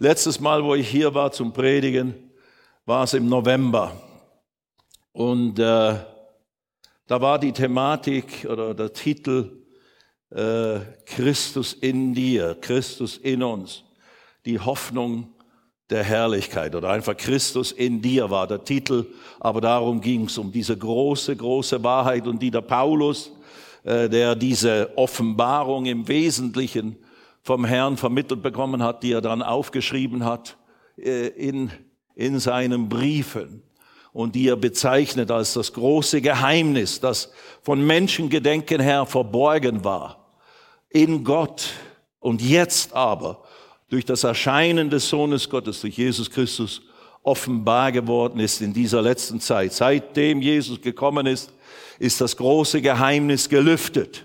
Letztes Mal, wo ich hier war zum Predigen, war es im November. Und äh, da war die Thematik oder der Titel äh, Christus in dir, Christus in uns, die Hoffnung der Herrlichkeit oder einfach Christus in dir war der Titel, aber darum ging es um diese große, große Wahrheit und die der Paulus, äh, der diese Offenbarung im Wesentlichen vom Herrn vermittelt bekommen hat, die er dann aufgeschrieben hat äh, in, in seinen Briefen und die er bezeichnet als das große Geheimnis, das von Menschengedenken her verborgen war, in Gott und jetzt aber durch das Erscheinen des Sohnes Gottes, durch Jesus Christus, offenbar geworden ist in dieser letzten Zeit. Seitdem Jesus gekommen ist, ist das große Geheimnis gelüftet.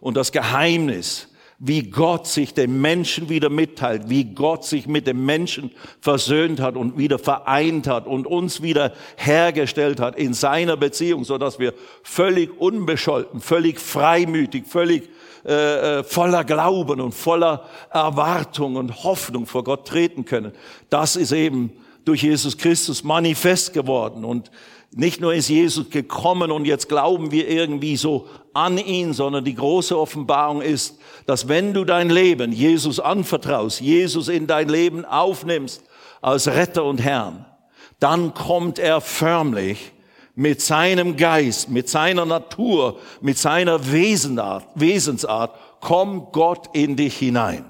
Und das Geheimnis, wie Gott sich dem Menschen wieder mitteilt, wie Gott sich mit dem Menschen versöhnt hat und wieder vereint hat und uns wieder hergestellt hat in seiner Beziehung, so dass wir völlig unbescholten, völlig freimütig, völlig äh, äh, voller Glauben und voller Erwartung und Hoffnung vor Gott treten können. Das ist eben durch Jesus Christus manifest geworden. Und nicht nur ist Jesus gekommen und jetzt glauben wir irgendwie so an ihn, sondern die große Offenbarung ist, dass wenn du dein Leben Jesus anvertraust, Jesus in dein Leben aufnimmst als Retter und Herrn, dann kommt er förmlich mit seinem Geist, mit seiner Natur, mit seiner Wesenart, Wesensart, kommt Gott in dich hinein.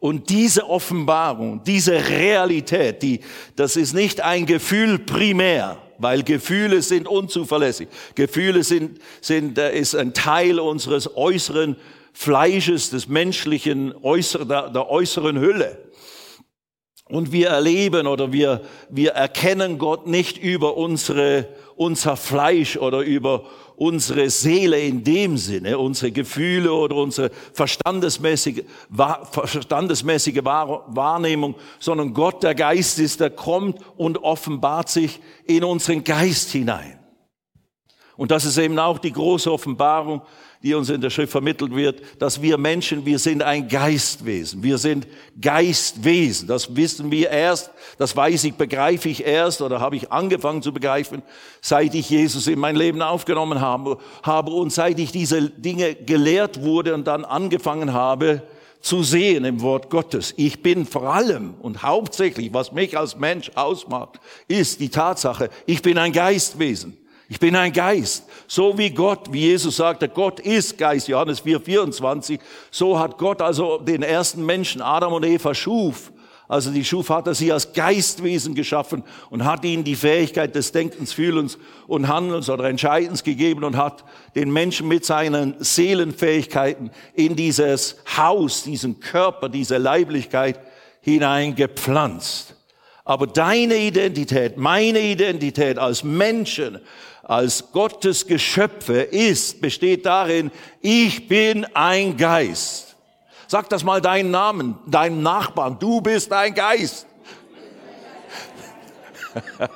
Und diese Offenbarung, diese Realität, die, das ist nicht ein Gefühl primär, weil Gefühle sind unzuverlässig. Gefühle sind, sind, äh, ist ein Teil unseres äußeren Fleisches, des menschlichen, äußeren, der, der äußeren Hülle. Und wir erleben oder wir, wir erkennen Gott nicht über unsere, unser Fleisch oder über unsere Seele in dem Sinne, unsere Gefühle oder unsere verstandesmäßige, verstandesmäßige Wahrnehmung, sondern Gott, der Geist ist, der kommt und offenbart sich in unseren Geist hinein. Und das ist eben auch die große Offenbarung, die uns in der Schrift vermittelt wird, dass wir Menschen, wir sind ein Geistwesen. Wir sind Geistwesen. Das wissen wir erst, das weiß ich, begreife ich erst oder habe ich angefangen zu begreifen, seit ich Jesus in mein Leben aufgenommen habe, und seit ich diese Dinge gelehrt wurde und dann angefangen habe, zu sehen im Wort Gottes. Ich bin vor allem und hauptsächlich, was mich als Mensch ausmacht, ist die Tatsache, ich bin ein Geistwesen. Ich bin ein Geist. So wie Gott, wie Jesus sagte, Gott ist Geist, Johannes 4, 24. So hat Gott also den ersten Menschen, Adam und Eva, schuf. Also die schuf, hat er sie als Geistwesen geschaffen und hat ihnen die Fähigkeit des Denkens, Fühlens und Handelns oder Entscheidens gegeben und hat den Menschen mit seinen Seelenfähigkeiten in dieses Haus, diesen Körper, diese Leiblichkeit hineingepflanzt. Aber deine Identität, meine Identität als Menschen, als Gottes Geschöpfe ist, besteht darin, ich bin ein Geist. Sag das mal deinen Namen, deinem Nachbarn, du bist ein Geist.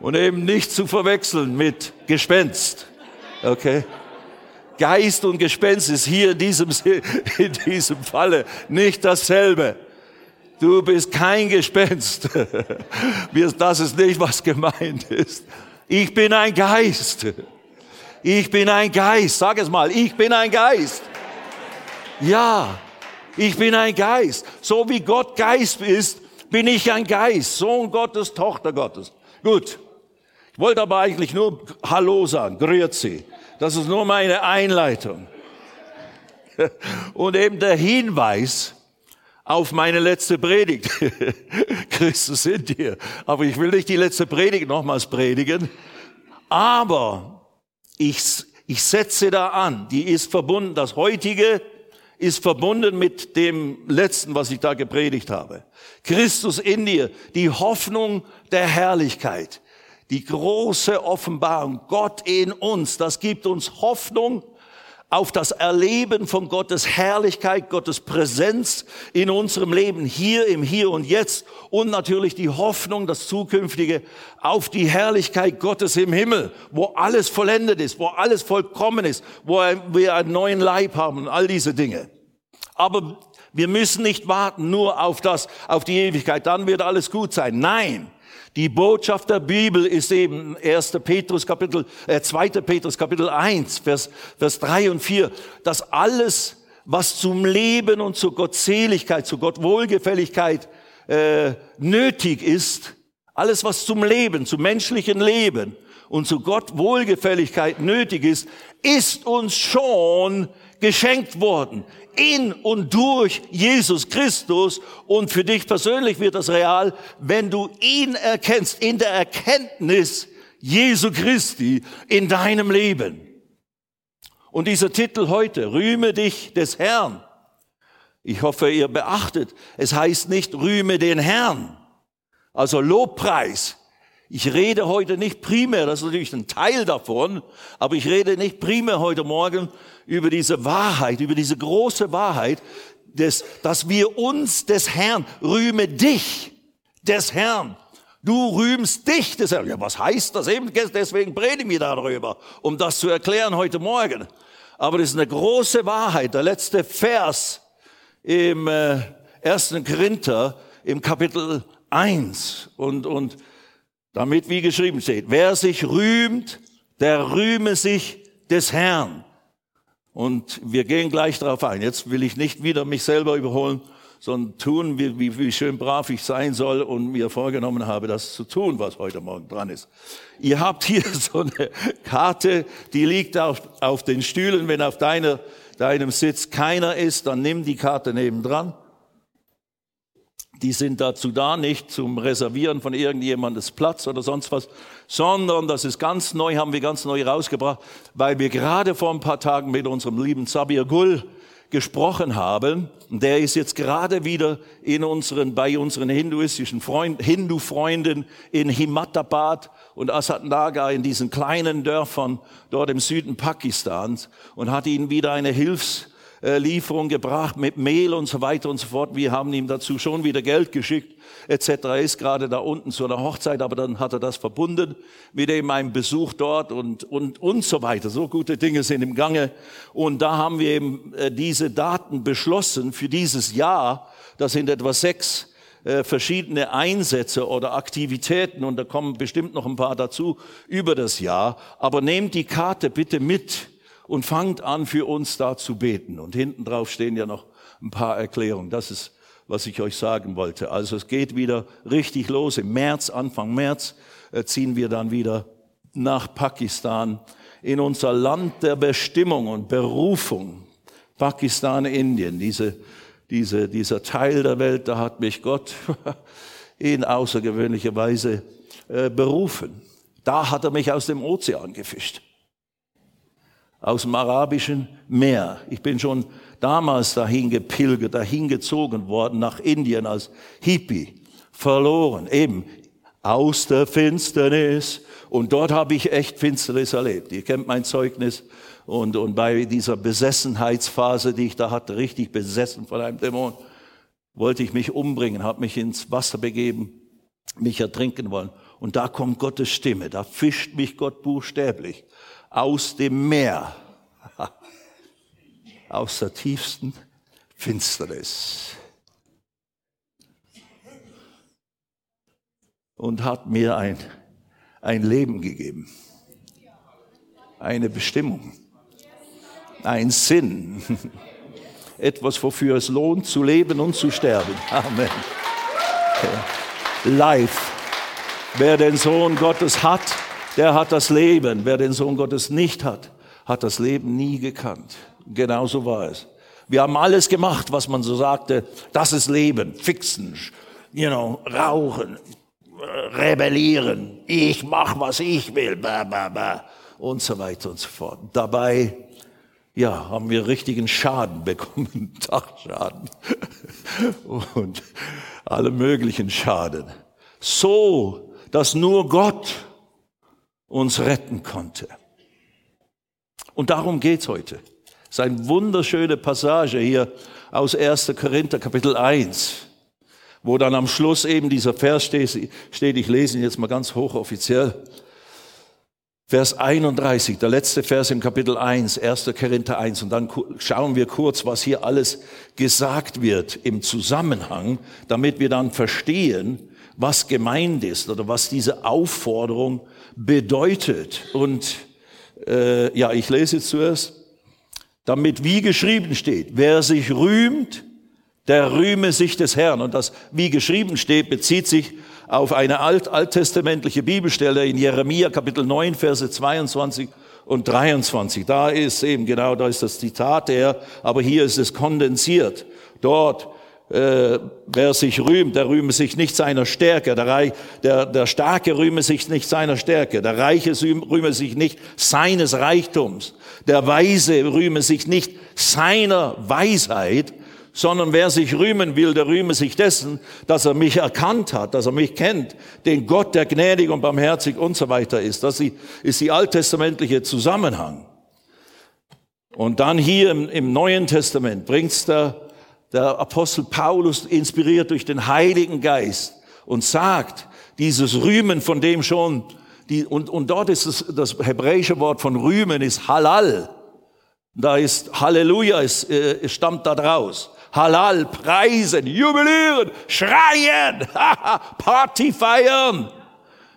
Und eben nicht zu verwechseln mit Gespenst. Okay? Geist und Gespenst ist hier in diesem, in diesem Falle nicht dasselbe. Du bist kein Gespenst. Das ist nicht, was gemeint ist. Ich bin ein Geist. Ich bin ein Geist. Sag es mal. Ich bin ein Geist. Ja, ich bin ein Geist. So wie Gott Geist ist, bin ich ein Geist. Sohn Gottes, Tochter Gottes. Gut. Ich wollte aber eigentlich nur Hallo sagen. Grüezi. Das ist nur meine Einleitung. Und eben der Hinweis, auf meine letzte Predigt. Christus in dir. Aber ich will nicht die letzte Predigt nochmals predigen. Aber ich, ich setze da an, die ist verbunden, das heutige ist verbunden mit dem letzten, was ich da gepredigt habe. Christus in dir, die Hoffnung der Herrlichkeit, die große Offenbarung, Gott in uns, das gibt uns Hoffnung auf das Erleben von Gottes Herrlichkeit, Gottes Präsenz in unserem Leben, hier im Hier und Jetzt und natürlich die Hoffnung, das Zukünftige auf die Herrlichkeit Gottes im Himmel, wo alles vollendet ist, wo alles vollkommen ist, wo wir einen neuen Leib haben und all diese Dinge. Aber Wir müssen nicht warten nur auf das, auf die Ewigkeit, dann wird alles gut sein. Nein. Die Botschaft der Bibel ist eben 1. Petrus Kapitel, äh, 2. Petrus Kapitel 1, Vers, Vers 3 und 4, dass alles, was zum Leben und zur Gottseligkeit, zur Gottwohlgefälligkeit äh, nötig ist, alles, was zum Leben, zum menschlichen Leben und zu Gottwohlgefälligkeit nötig ist, ist uns schon geschenkt worden in und durch Jesus Christus. Und für dich persönlich wird das real, wenn du ihn erkennst, in der Erkenntnis Jesu Christi in deinem Leben. Und dieser Titel heute, rühme dich des Herrn. Ich hoffe, ihr beachtet, es heißt nicht rühme den Herrn, also Lobpreis. Ich rede heute nicht primär, das ist natürlich ein Teil davon, aber ich rede nicht primär heute Morgen über diese Wahrheit, über diese große Wahrheit, des, dass wir uns des Herrn, rühme dich des Herrn. Du rühmst dich des Herrn. Ja, was heißt das eben? Deswegen predigen wir darüber, um das zu erklären heute Morgen. Aber das ist eine große Wahrheit. Der letzte Vers im äh, 1. Korinther im Kapitel 1 und, und damit wie geschrieben steht, wer sich rühmt, der rühme sich des Herrn. Und wir gehen gleich darauf ein. Jetzt will ich nicht wieder mich selber überholen, sondern tun, wie, wie, schön brav ich sein soll und mir vorgenommen habe, das zu tun, was heute Morgen dran ist. Ihr habt hier so eine Karte, die liegt auf, auf den Stühlen. Wenn auf deiner, deinem Sitz keiner ist, dann nimm die Karte nebendran die sind dazu da, nicht zum Reservieren von irgendjemandes Platz oder sonst was, sondern das ist ganz neu, haben wir ganz neu rausgebracht, weil wir gerade vor ein paar Tagen mit unserem lieben Sabir Gul gesprochen haben. Der ist jetzt gerade wieder in unseren, bei unseren hinduistischen Freund, Hindu-Freunden in Himatabad und Asad Naga in diesen kleinen Dörfern dort im Süden Pakistans und hat ihnen wieder eine Hilfs Lieferung gebracht mit Mehl und so weiter und so fort. Wir haben ihm dazu schon wieder Geld geschickt etc. Er ist gerade da unten zu einer Hochzeit, aber dann hat er das verbunden mit eben einem Besuch dort und, und, und so weiter. So gute Dinge sind im Gange. Und da haben wir eben äh, diese Daten beschlossen für dieses Jahr. Das sind etwa sechs äh, verschiedene Einsätze oder Aktivitäten und da kommen bestimmt noch ein paar dazu über das Jahr. Aber nehmt die Karte bitte mit und fangt an, für uns da zu beten. Und hinten drauf stehen ja noch ein paar Erklärungen. Das ist, was ich euch sagen wollte. Also es geht wieder richtig los. Im März, Anfang März, äh, ziehen wir dann wieder nach Pakistan in unser Land der Bestimmung und Berufung. Pakistan, Indien, diese, diese, dieser Teil der Welt, da hat mich Gott in außergewöhnlicher Weise äh, berufen. Da hat er mich aus dem Ozean gefischt aus dem Arabischen Meer. Ich bin schon damals dahin gepilgert, dahin gezogen worden nach Indien als Hippie, verloren, eben aus der Finsternis. Und dort habe ich echt Finsternis erlebt. Ihr kennt mein Zeugnis. Und, und bei dieser Besessenheitsphase, die ich da hatte, richtig besessen von einem Dämon, wollte ich mich umbringen, habe mich ins Wasser begeben, mich ertrinken wollen. Und da kommt Gottes Stimme, da fischt mich Gott buchstäblich aus dem Meer, aus der tiefsten Finsternis. Und hat mir ein, ein Leben gegeben, eine Bestimmung, ein Sinn, etwas, wofür es lohnt zu leben und zu sterben. Amen. Life. Wer den Sohn Gottes hat, der hat das Leben. Wer den Sohn Gottes nicht hat, hat das Leben nie gekannt. Genauso war es. Wir haben alles gemacht, was man so sagte, das ist Leben, fixen, you know, rauchen, rebellieren, ich mach, was ich will, bah, bah, bah, und so weiter und so fort. Dabei, ja, haben wir richtigen Schaden bekommen, Dachschaden und alle möglichen Schaden. So, dass nur Gott uns retten konnte. Und darum geht's heute. Das ist eine wunderschöne Passage hier aus 1. Korinther Kapitel 1, wo dann am Schluss eben dieser Vers steht, ich lese ihn jetzt mal ganz hochoffiziell. Vers 31, der letzte Vers im Kapitel 1, 1. Korinther 1. Und dann schauen wir kurz, was hier alles gesagt wird im Zusammenhang, damit wir dann verstehen, was gemeint ist oder was diese Aufforderung bedeutet. Und äh, ja, ich lese jetzt zuerst, damit wie geschrieben steht, wer sich rühmt, der rühme sich des Herrn. Und das wie geschrieben steht, bezieht sich auf eine alt, alttestamentliche Bibelstelle in Jeremia Kapitel 9, Verse 22 und 23. Da ist eben genau, da ist das Zitat her, aber hier ist es kondensiert. Dort, äh, wer sich rühmt, der rühme sich nicht seiner Stärke. Der, Reich, der, der Starke rühme sich nicht seiner Stärke. Der Reiche rühme sich nicht seines Reichtums. Der Weise rühme sich nicht seiner Weisheit, sondern wer sich rühmen will, der rühme sich dessen, dass er mich erkannt hat, dass er mich kennt, den Gott, der gnädig und barmherzig und so weiter ist. Das ist die alttestamentliche Zusammenhang. Und dann hier im, im Neuen Testament bringt's der, der Apostel Paulus inspiriert durch den Heiligen Geist und sagt, dieses Rühmen, von dem schon, die, und, und dort ist es, das hebräische Wort von Rühmen ist Halal. Da ist Halleluja, es, äh, es stammt da draus. Halal, preisen, jubilieren, schreien, Party feiern.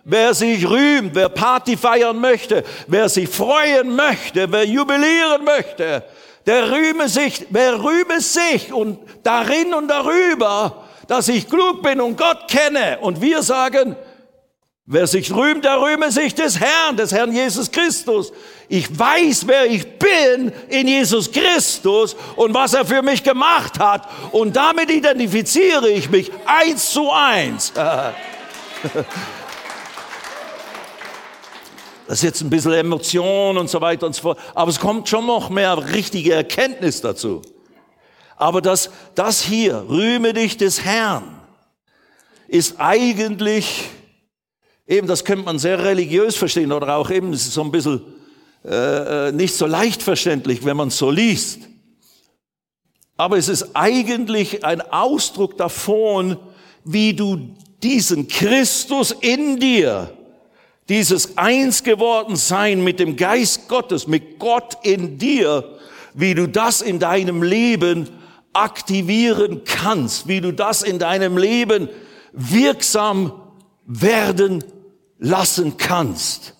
Wer sich rühmt, wer Party feiern möchte, wer sich freuen möchte, wer jubilieren möchte, der rühme sich, wer rühme sich und darin und darüber, dass ich klug bin und Gott kenne. Und wir sagen, Wer sich rühmt, der rühme sich des Herrn, des Herrn Jesus Christus. Ich weiß, wer ich bin in Jesus Christus und was er für mich gemacht hat. Und damit identifiziere ich mich eins zu eins. Das ist jetzt ein bisschen Emotion und so weiter und so fort. Aber es kommt schon noch mehr richtige Erkenntnis dazu. Aber das, das hier, rühme dich des Herrn, ist eigentlich Eben, das könnte man sehr religiös verstehen oder auch eben, es ist so ein bisschen äh, äh nicht so leicht verständlich, wenn man es so liest. Aber es ist eigentlich ein Ausdruck davon, wie du diesen Christus in dir, dieses eins geworden sein mit dem Geist Gottes, mit Gott in dir, wie du das in deinem Leben aktivieren kannst, wie du das in deinem Leben wirksam werden lassen kannst.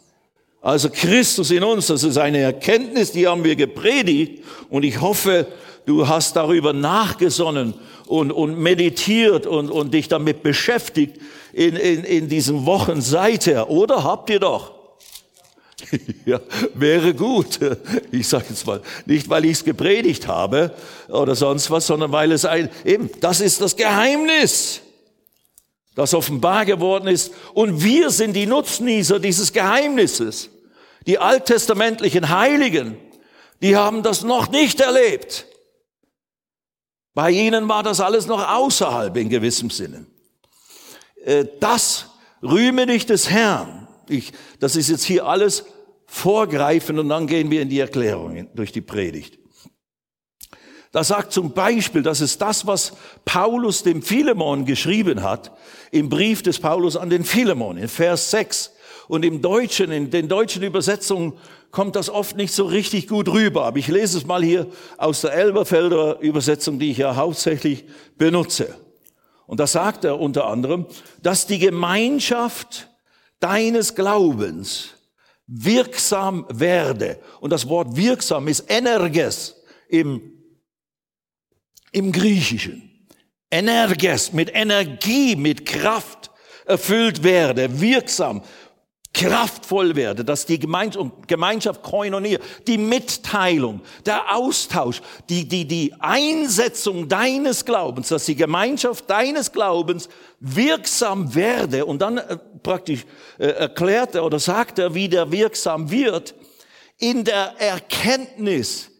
Also Christus in uns, das ist eine Erkenntnis, die haben wir gepredigt und ich hoffe, du hast darüber nachgesonnen und, und meditiert und, und dich damit beschäftigt in, in, in diesen Wochen seither. Oder habt ihr doch? ja, wäre gut. Ich sage jetzt mal, nicht weil ich es gepredigt habe oder sonst was, sondern weil es ein, eben, das ist das Geheimnis das offenbar geworden ist. Und wir sind die Nutznießer dieses Geheimnisses. Die alttestamentlichen Heiligen, die haben das noch nicht erlebt. Bei ihnen war das alles noch außerhalb in gewissem Sinne. Äh, das rühme dich des Herrn. Ich, das ist jetzt hier alles vorgreifend und dann gehen wir in die Erklärung durch die Predigt. Da sagt zum Beispiel, das ist das, was Paulus dem Philemon geschrieben hat, im Brief des Paulus an den Philemon, in Vers 6. Und im Deutschen, in den deutschen Übersetzungen kommt das oft nicht so richtig gut rüber. Aber ich lese es mal hier aus der Elberfelder Übersetzung, die ich ja hauptsächlich benutze. Und da sagt er unter anderem, dass die Gemeinschaft deines Glaubens wirksam werde. Und das Wort wirksam ist energes im im Griechischen. Energes, mit Energie, mit Kraft erfüllt werde, wirksam, kraftvoll werde, dass die Gemeinschaft, Koinonia, die Mitteilung, der Austausch, die, die, die Einsetzung deines Glaubens, dass die Gemeinschaft deines Glaubens wirksam werde. Und dann äh, praktisch äh, erklärt er oder sagt er, wie der wirksam wird, in der Erkenntnis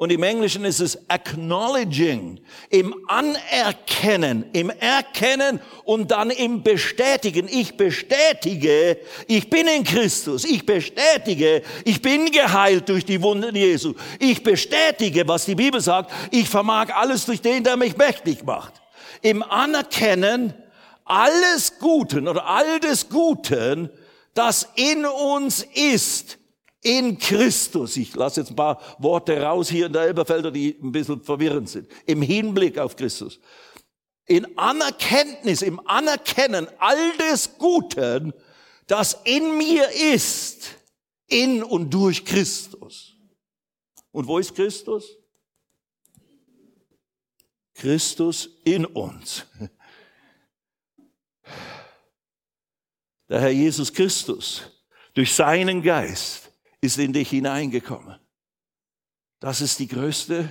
und im Englischen ist es acknowledging, im Anerkennen, im Erkennen und dann im Bestätigen. Ich bestätige, ich bin in Christus. Ich bestätige, ich bin geheilt durch die Wunden Jesu. Ich bestätige, was die Bibel sagt. Ich vermag alles durch den, der mich mächtig macht. Im Anerkennen alles Guten oder all des Guten, das in uns ist, in Christus. Ich lasse jetzt ein paar Worte raus hier in der Elberfelder, die ein bisschen verwirrend sind. Im Hinblick auf Christus. In Anerkenntnis, im Anerkennen all des Guten, das in mir ist, in und durch Christus. Und wo ist Christus? Christus in uns. Der Herr Jesus Christus durch seinen Geist ist in dich hineingekommen. Das ist die größte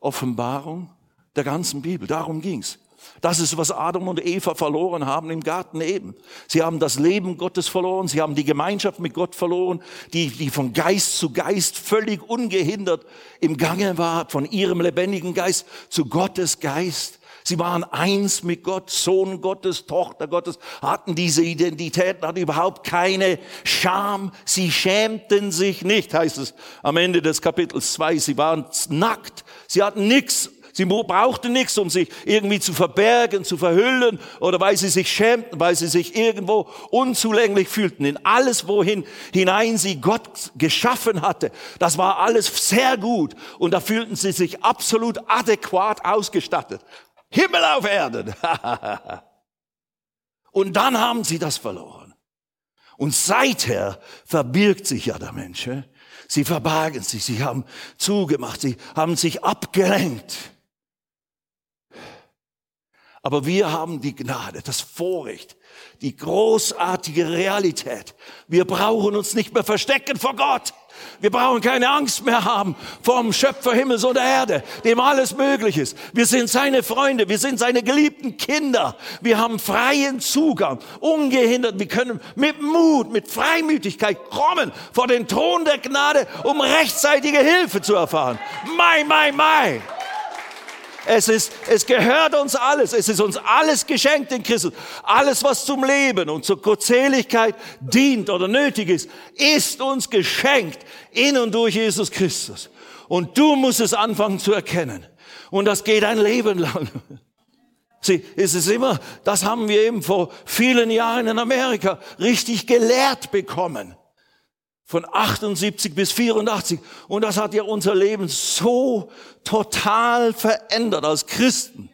Offenbarung der ganzen Bibel. Darum ging's. Das ist, was Adam und Eva verloren haben im Garten eben. Sie haben das Leben Gottes verloren, sie haben die Gemeinschaft mit Gott verloren, die, die von Geist zu Geist völlig ungehindert im Gange war, von ihrem lebendigen Geist zu Gottes Geist. Sie waren eins mit Gott, Sohn Gottes, Tochter Gottes, hatten diese Identität, hatten überhaupt keine Scham. Sie schämten sich nicht, heißt es am Ende des Kapitels 2. Sie waren nackt. Sie hatten nichts Sie brauchten nichts, um sich irgendwie zu verbergen, zu verhüllen oder weil sie sich schämten, weil sie sich irgendwo unzulänglich fühlten. In alles, wohin hinein sie Gott geschaffen hatte, das war alles sehr gut und da fühlten sie sich absolut adäquat ausgestattet. Himmel auf Erden. und dann haben sie das verloren. Und seither verbirgt sich ja der Mensch. Sie verbargen sich, sie haben zugemacht, sie haben sich abgelenkt. Aber wir haben die Gnade, das Vorrecht, die großartige Realität. Wir brauchen uns nicht mehr verstecken vor Gott. Wir brauchen keine Angst mehr haben vom Schöpfer Himmels und Erde, dem alles möglich ist. Wir sind seine Freunde, wir sind seine geliebten Kinder. Wir haben freien Zugang, ungehindert. Wir können mit Mut, mit Freimütigkeit kommen vor den Thron der Gnade, um rechtzeitige Hilfe zu erfahren. Mai, mai, mai. Es ist, es gehört uns alles. Es ist uns alles geschenkt in Christus. Alles, was zum Leben und zur Gottseligkeit dient oder nötig ist, ist uns geschenkt in und durch Jesus Christus. Und du musst es anfangen zu erkennen. Und das geht ein Leben lang. Sie, es ist immer, das haben wir eben vor vielen Jahren in Amerika richtig gelehrt bekommen von 78 bis 84. Und das hat ja unser Leben so total verändert als Christen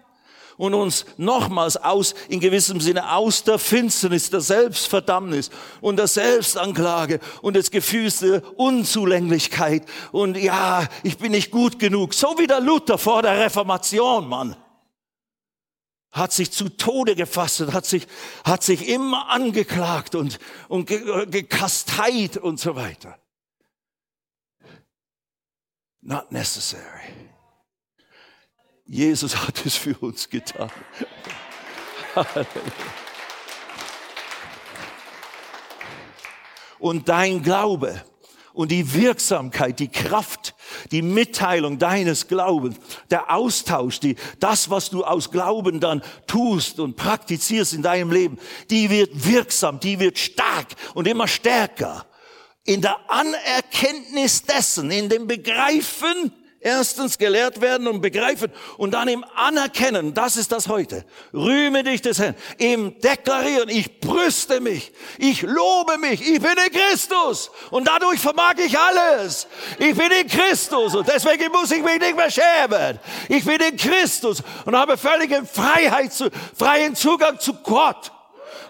und uns nochmals aus, in gewissem Sinne aus der Finsternis, der Selbstverdammnis und der Selbstanklage und des Gefühls der Unzulänglichkeit und ja, ich bin nicht gut genug. So wie der Luther vor der Reformation, Mann hat sich zu Tode gefasst hat sich, hat sich immer angeklagt und, und gekasteit und so weiter. Not necessary. Jesus hat es für uns getan. Und dein Glaube und die Wirksamkeit, die Kraft, die Mitteilung deines Glaubens, der Austausch, die, das, was du aus Glauben dann tust und praktizierst in deinem Leben, die wird wirksam, die wird stark und immer stärker. In der Anerkenntnis dessen, in dem Begreifen, Erstens gelehrt werden und begreifen und dann im Anerkennen, das ist das heute. Rühme dich des Herrn. Im Deklarieren, ich brüste mich, ich lobe mich, ich bin in Christus und dadurch vermag ich alles. Ich bin in Christus und deswegen muss ich mich nicht mehr schämen. Ich bin in Christus und habe völligen Freiheit, freien Zugang zu Gott.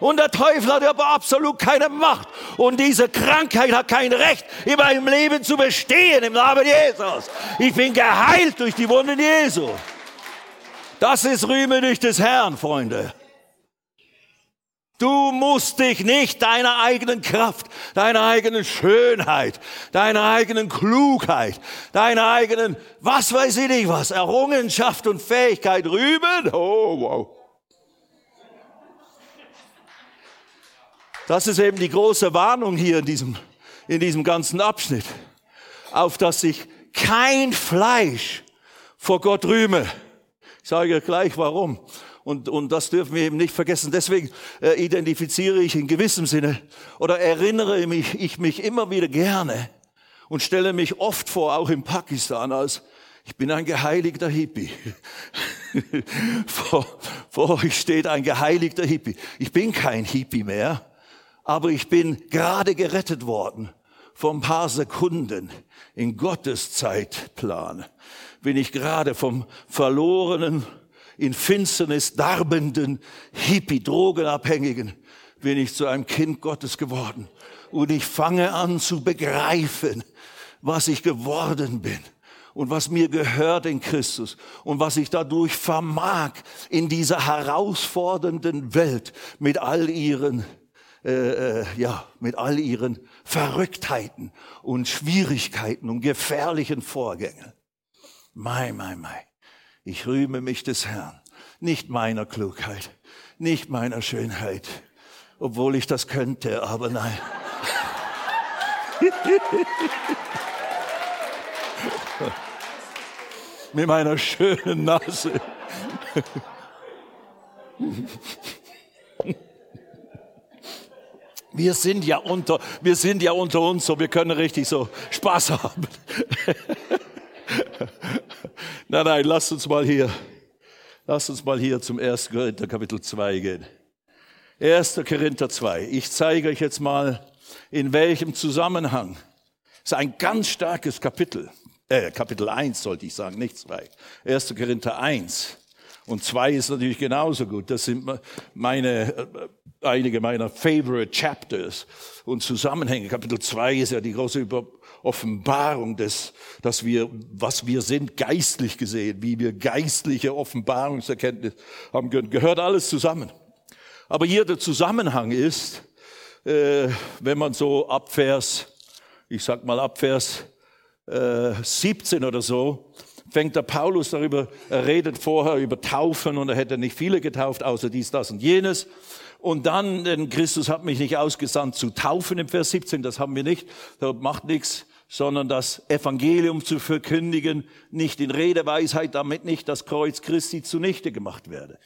Und der Teufel hat aber absolut keine Macht. Und diese Krankheit hat kein Recht, in meinem Leben zu bestehen im Namen Jesus. Ich bin geheilt durch die Wunden Jesu. Das ist Rühme durch des Herrn, Freunde. Du musst dich nicht deiner eigenen Kraft, deiner eigenen Schönheit, deiner eigenen Klugheit, deiner eigenen, was weiß ich nicht was, Errungenschaft und Fähigkeit rühmen. Oh, wow. Das ist eben die große Warnung hier in diesem, in diesem ganzen Abschnitt, auf dass sich kein Fleisch vor Gott rühme. Ich sage gleich warum. Und, und das dürfen wir eben nicht vergessen. Deswegen äh, identifiziere ich in gewissem Sinne oder erinnere mich, ich mich immer wieder gerne und stelle mich oft vor, auch in Pakistan, als ich bin ein geheiligter Hippie. vor, vor euch steht ein geheiligter Hippie. Ich bin kein Hippie mehr aber ich bin gerade gerettet worden vor ein paar Sekunden in Gottes Zeitplan. Bin ich gerade vom verlorenen, in Finsternis darbenden, Hippie-Drogenabhängigen, bin ich zu einem Kind Gottes geworden. Und ich fange an zu begreifen, was ich geworden bin und was mir gehört in Christus und was ich dadurch vermag in dieser herausfordernden Welt mit all ihren äh, äh, ja mit all ihren Verrücktheiten und Schwierigkeiten und gefährlichen Vorgängen. Mai, mai, mai. Ich rühme mich des Herrn, nicht meiner Klugheit, nicht meiner Schönheit, obwohl ich das könnte, aber nein. Mit meiner schönen Nase. Wir sind ja unter, wir sind ja unter uns, so wir können richtig so Spaß haben. nein, nein, lasst uns mal hier, lasst uns mal hier zum 1. Korinther Kapitel 2 gehen. 1. Korinther 2. Ich zeige euch jetzt mal, in welchem Zusammenhang. Das ist ein ganz starkes Kapitel. Äh, Kapitel 1 sollte ich sagen, nicht 2. 1. Korinther 1. Und 2 ist natürlich genauso gut. Das sind meine, äh, einige meiner favorite chapters und Zusammenhänge. Kapitel 2 ist ja die große Offenbarung des, dass wir, was wir sind, geistlich gesehen, wie wir geistliche Offenbarungserkenntnis haben können. Gehört alles zusammen. Aber hier der Zusammenhang ist, äh, wenn man so ab Vers, ich sag mal ab Vers äh, 17 oder so, fängt der Paulus darüber, er redet vorher über Taufen und er hätte nicht viele getauft, außer dies, das und jenes. Und dann, denn Christus hat mich nicht ausgesandt zu taufen im Vers 17, das haben wir nicht, das macht nichts, sondern das Evangelium zu verkündigen, nicht in Redeweisheit, damit nicht das Kreuz Christi zunichte gemacht werde.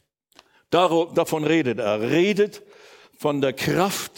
Davon redet. Er redet von der Kraft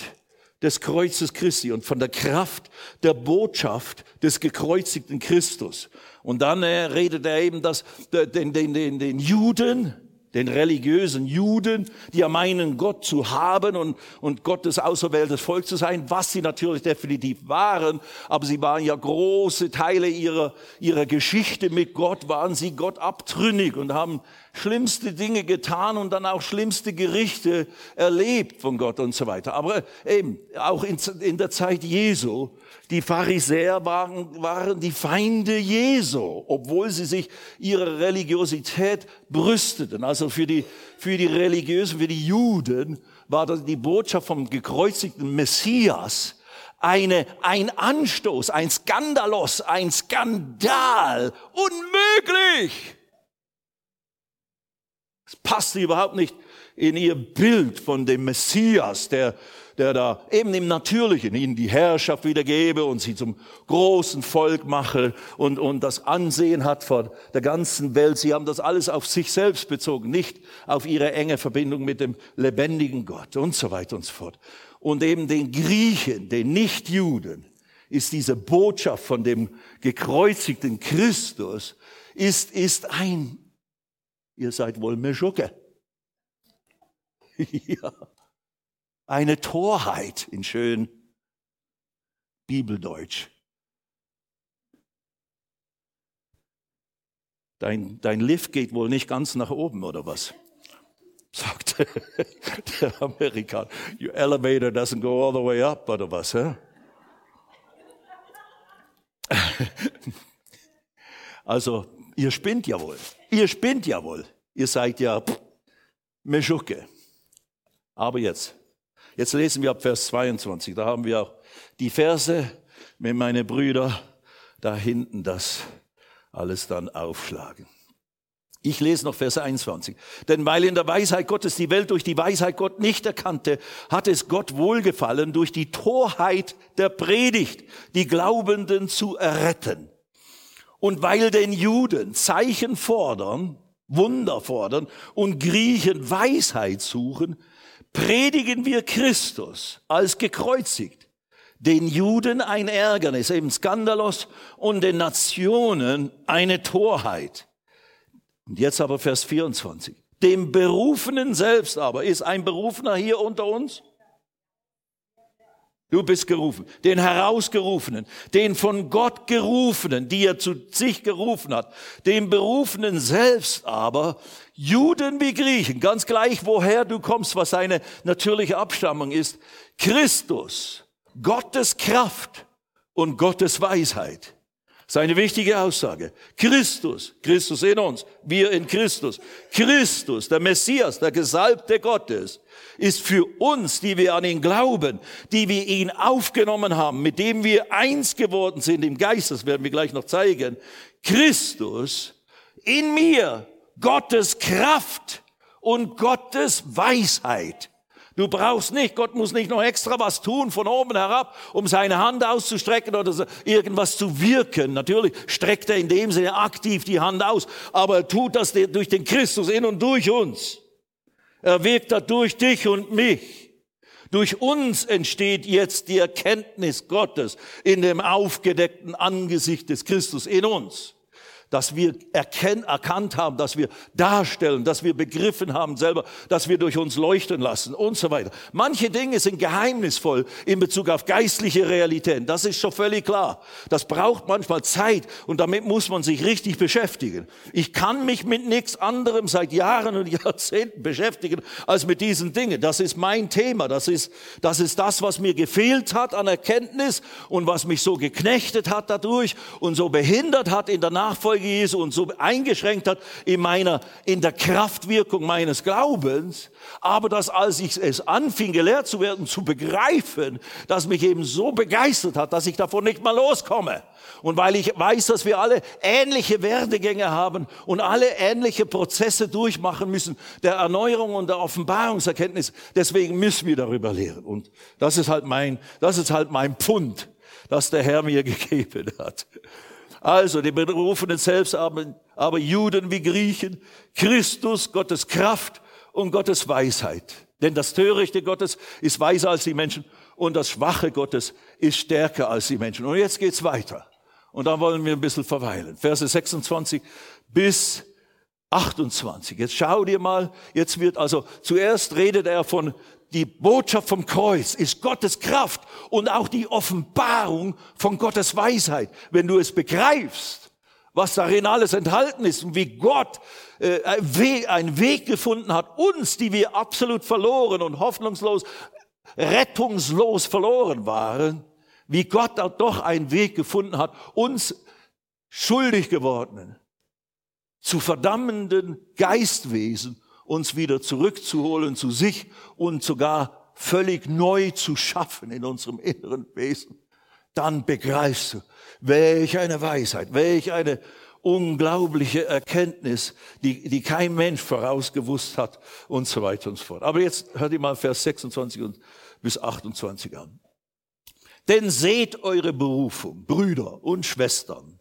des Kreuzes Christi und von der Kraft der Botschaft des gekreuzigten Christus. Und dann äh, redet er eben das, den, den, den, den Juden, den religiösen Juden, die ja meinen, Gott zu haben und, und Gottes auserwähltes Volk zu sein, was sie natürlich definitiv waren, aber sie waren ja große Teile ihrer, ihrer Geschichte mit Gott, waren sie Gott abtrünnig und haben schlimmste Dinge getan und dann auch schlimmste Gerichte erlebt von Gott und so weiter. Aber eben, auch in, in der Zeit Jesu die Pharisäer waren, waren die Feinde Jesu, obwohl sie sich ihrer Religiosität brüsteten. Also für die, für die Religiösen, für die Juden war das die Botschaft vom gekreuzigten Messias eine, ein Anstoß, ein Skandalos, ein Skandal. Unmöglich! Es passte überhaupt nicht in ihr Bild von dem Messias, der der da eben im Natürlichen ihnen die Herrschaft wiedergebe und sie zum großen Volk mache und, und das Ansehen hat vor der ganzen Welt. Sie haben das alles auf sich selbst bezogen, nicht auf ihre enge Verbindung mit dem lebendigen Gott und so weiter und so fort. Und eben den Griechen, den Nichtjuden, ist diese Botschaft von dem gekreuzigten Christus, ist, ist ein, ihr seid wohl Meschucke. ja eine Torheit in schön Bibeldeutsch. Dein, dein Lift geht wohl nicht ganz nach oben, oder was? Sagt der Amerikaner. Your elevator doesn't go all the way up, oder was? Hä? Also, ihr spinnt ja wohl. Ihr spinnt ja wohl. Ihr seid ja Meschucke. Aber jetzt, Jetzt lesen wir ab Vers 22. Da haben wir auch die Verse, wenn meine Brüder da hinten das alles dann aufschlagen. Ich lese noch Vers 21. Denn weil in der Weisheit Gottes die Welt durch die Weisheit Gott nicht erkannte, hat es Gott wohlgefallen, durch die Torheit der Predigt die Glaubenden zu erretten. Und weil den Juden Zeichen fordern, Wunder fordern und Griechen Weisheit suchen, predigen wir Christus als gekreuzigt, den Juden ein Ärgernis, eben Skandalos, und den Nationen eine Torheit. Und jetzt aber Vers 24. Dem Berufenen selbst aber, ist ein Berufener hier unter uns? Du bist gerufen. Den Herausgerufenen, den von Gott gerufenen, die er zu sich gerufen hat. Den Berufenen selbst aber, Juden wie Griechen, ganz gleich woher du kommst, was seine natürliche Abstammung ist, Christus, Gottes Kraft und Gottes Weisheit. Seine wichtige Aussage. Christus, Christus in uns, wir in Christus. Christus, der Messias, der Gesalbte Gottes, ist für uns, die wir an ihn glauben, die wir ihn aufgenommen haben, mit dem wir eins geworden sind im Geist, das werden wir gleich noch zeigen. Christus in mir, Gottes Kraft und Gottes Weisheit. Du brauchst nicht, Gott muss nicht noch extra was tun von oben herab, um seine Hand auszustrecken oder irgendwas zu wirken. Natürlich streckt er in dem Sinne aktiv die Hand aus, aber er tut das durch den Christus in und durch uns. Er wirkt da durch dich und mich. Durch uns entsteht jetzt die Erkenntnis Gottes in dem aufgedeckten Angesicht des Christus in uns dass wir erkennt, erkannt haben, dass wir darstellen, dass wir begriffen haben selber, dass wir durch uns leuchten lassen und so weiter. Manche Dinge sind geheimnisvoll in Bezug auf geistliche Realitäten. Das ist schon völlig klar. Das braucht manchmal Zeit und damit muss man sich richtig beschäftigen. Ich kann mich mit nichts anderem seit Jahren und Jahrzehnten beschäftigen als mit diesen Dingen. Das ist mein Thema. Das ist, das ist das, was mir gefehlt hat an Erkenntnis und was mich so geknechtet hat dadurch und so behindert hat in der Nachfolge Nachfolge Jesu und so eingeschränkt hat in meiner, in der Kraftwirkung meines Glaubens. Aber dass als ich es anfing, gelehrt zu werden, zu begreifen, dass mich eben so begeistert hat, dass ich davon nicht mal loskomme. Und weil ich weiß, dass wir alle ähnliche Werdegänge haben und alle ähnliche Prozesse durchmachen müssen, der Erneuerung und der Offenbarungserkenntnis, deswegen müssen wir darüber lehren. Und das ist halt mein, das ist halt mein Pfund, das der Herr mir gegeben hat. Also die Berufenen selbst, aber, aber Juden wie Griechen, Christus, Gottes Kraft und Gottes Weisheit. Denn das Törichte Gottes ist weiser als die Menschen und das Schwache Gottes ist stärker als die Menschen. Und jetzt geht's weiter. Und da wollen wir ein bisschen verweilen. Verse 26 bis 28. Jetzt schau dir mal, jetzt wird also, zuerst redet er von die Botschaft vom Kreuz ist Gottes Kraft und auch die Offenbarung von Gottes Weisheit. Wenn du es begreifst, was darin alles enthalten ist und wie Gott äh, einen Weg gefunden hat, uns, die wir absolut verloren und hoffnungslos, rettungslos verloren waren, wie Gott auch doch einen Weg gefunden hat, uns schuldig gewordenen, zu verdammenden Geistwesen uns wieder zurückzuholen zu sich und sogar völlig neu zu schaffen in unserem inneren Wesen, dann begreifst du, welch eine Weisheit, welch eine unglaubliche Erkenntnis, die, die kein Mensch vorausgewusst hat und so weiter und so fort. Aber jetzt hört ihr mal Vers 26 und bis 28 an. Denn seht eure Berufung, Brüder und Schwestern,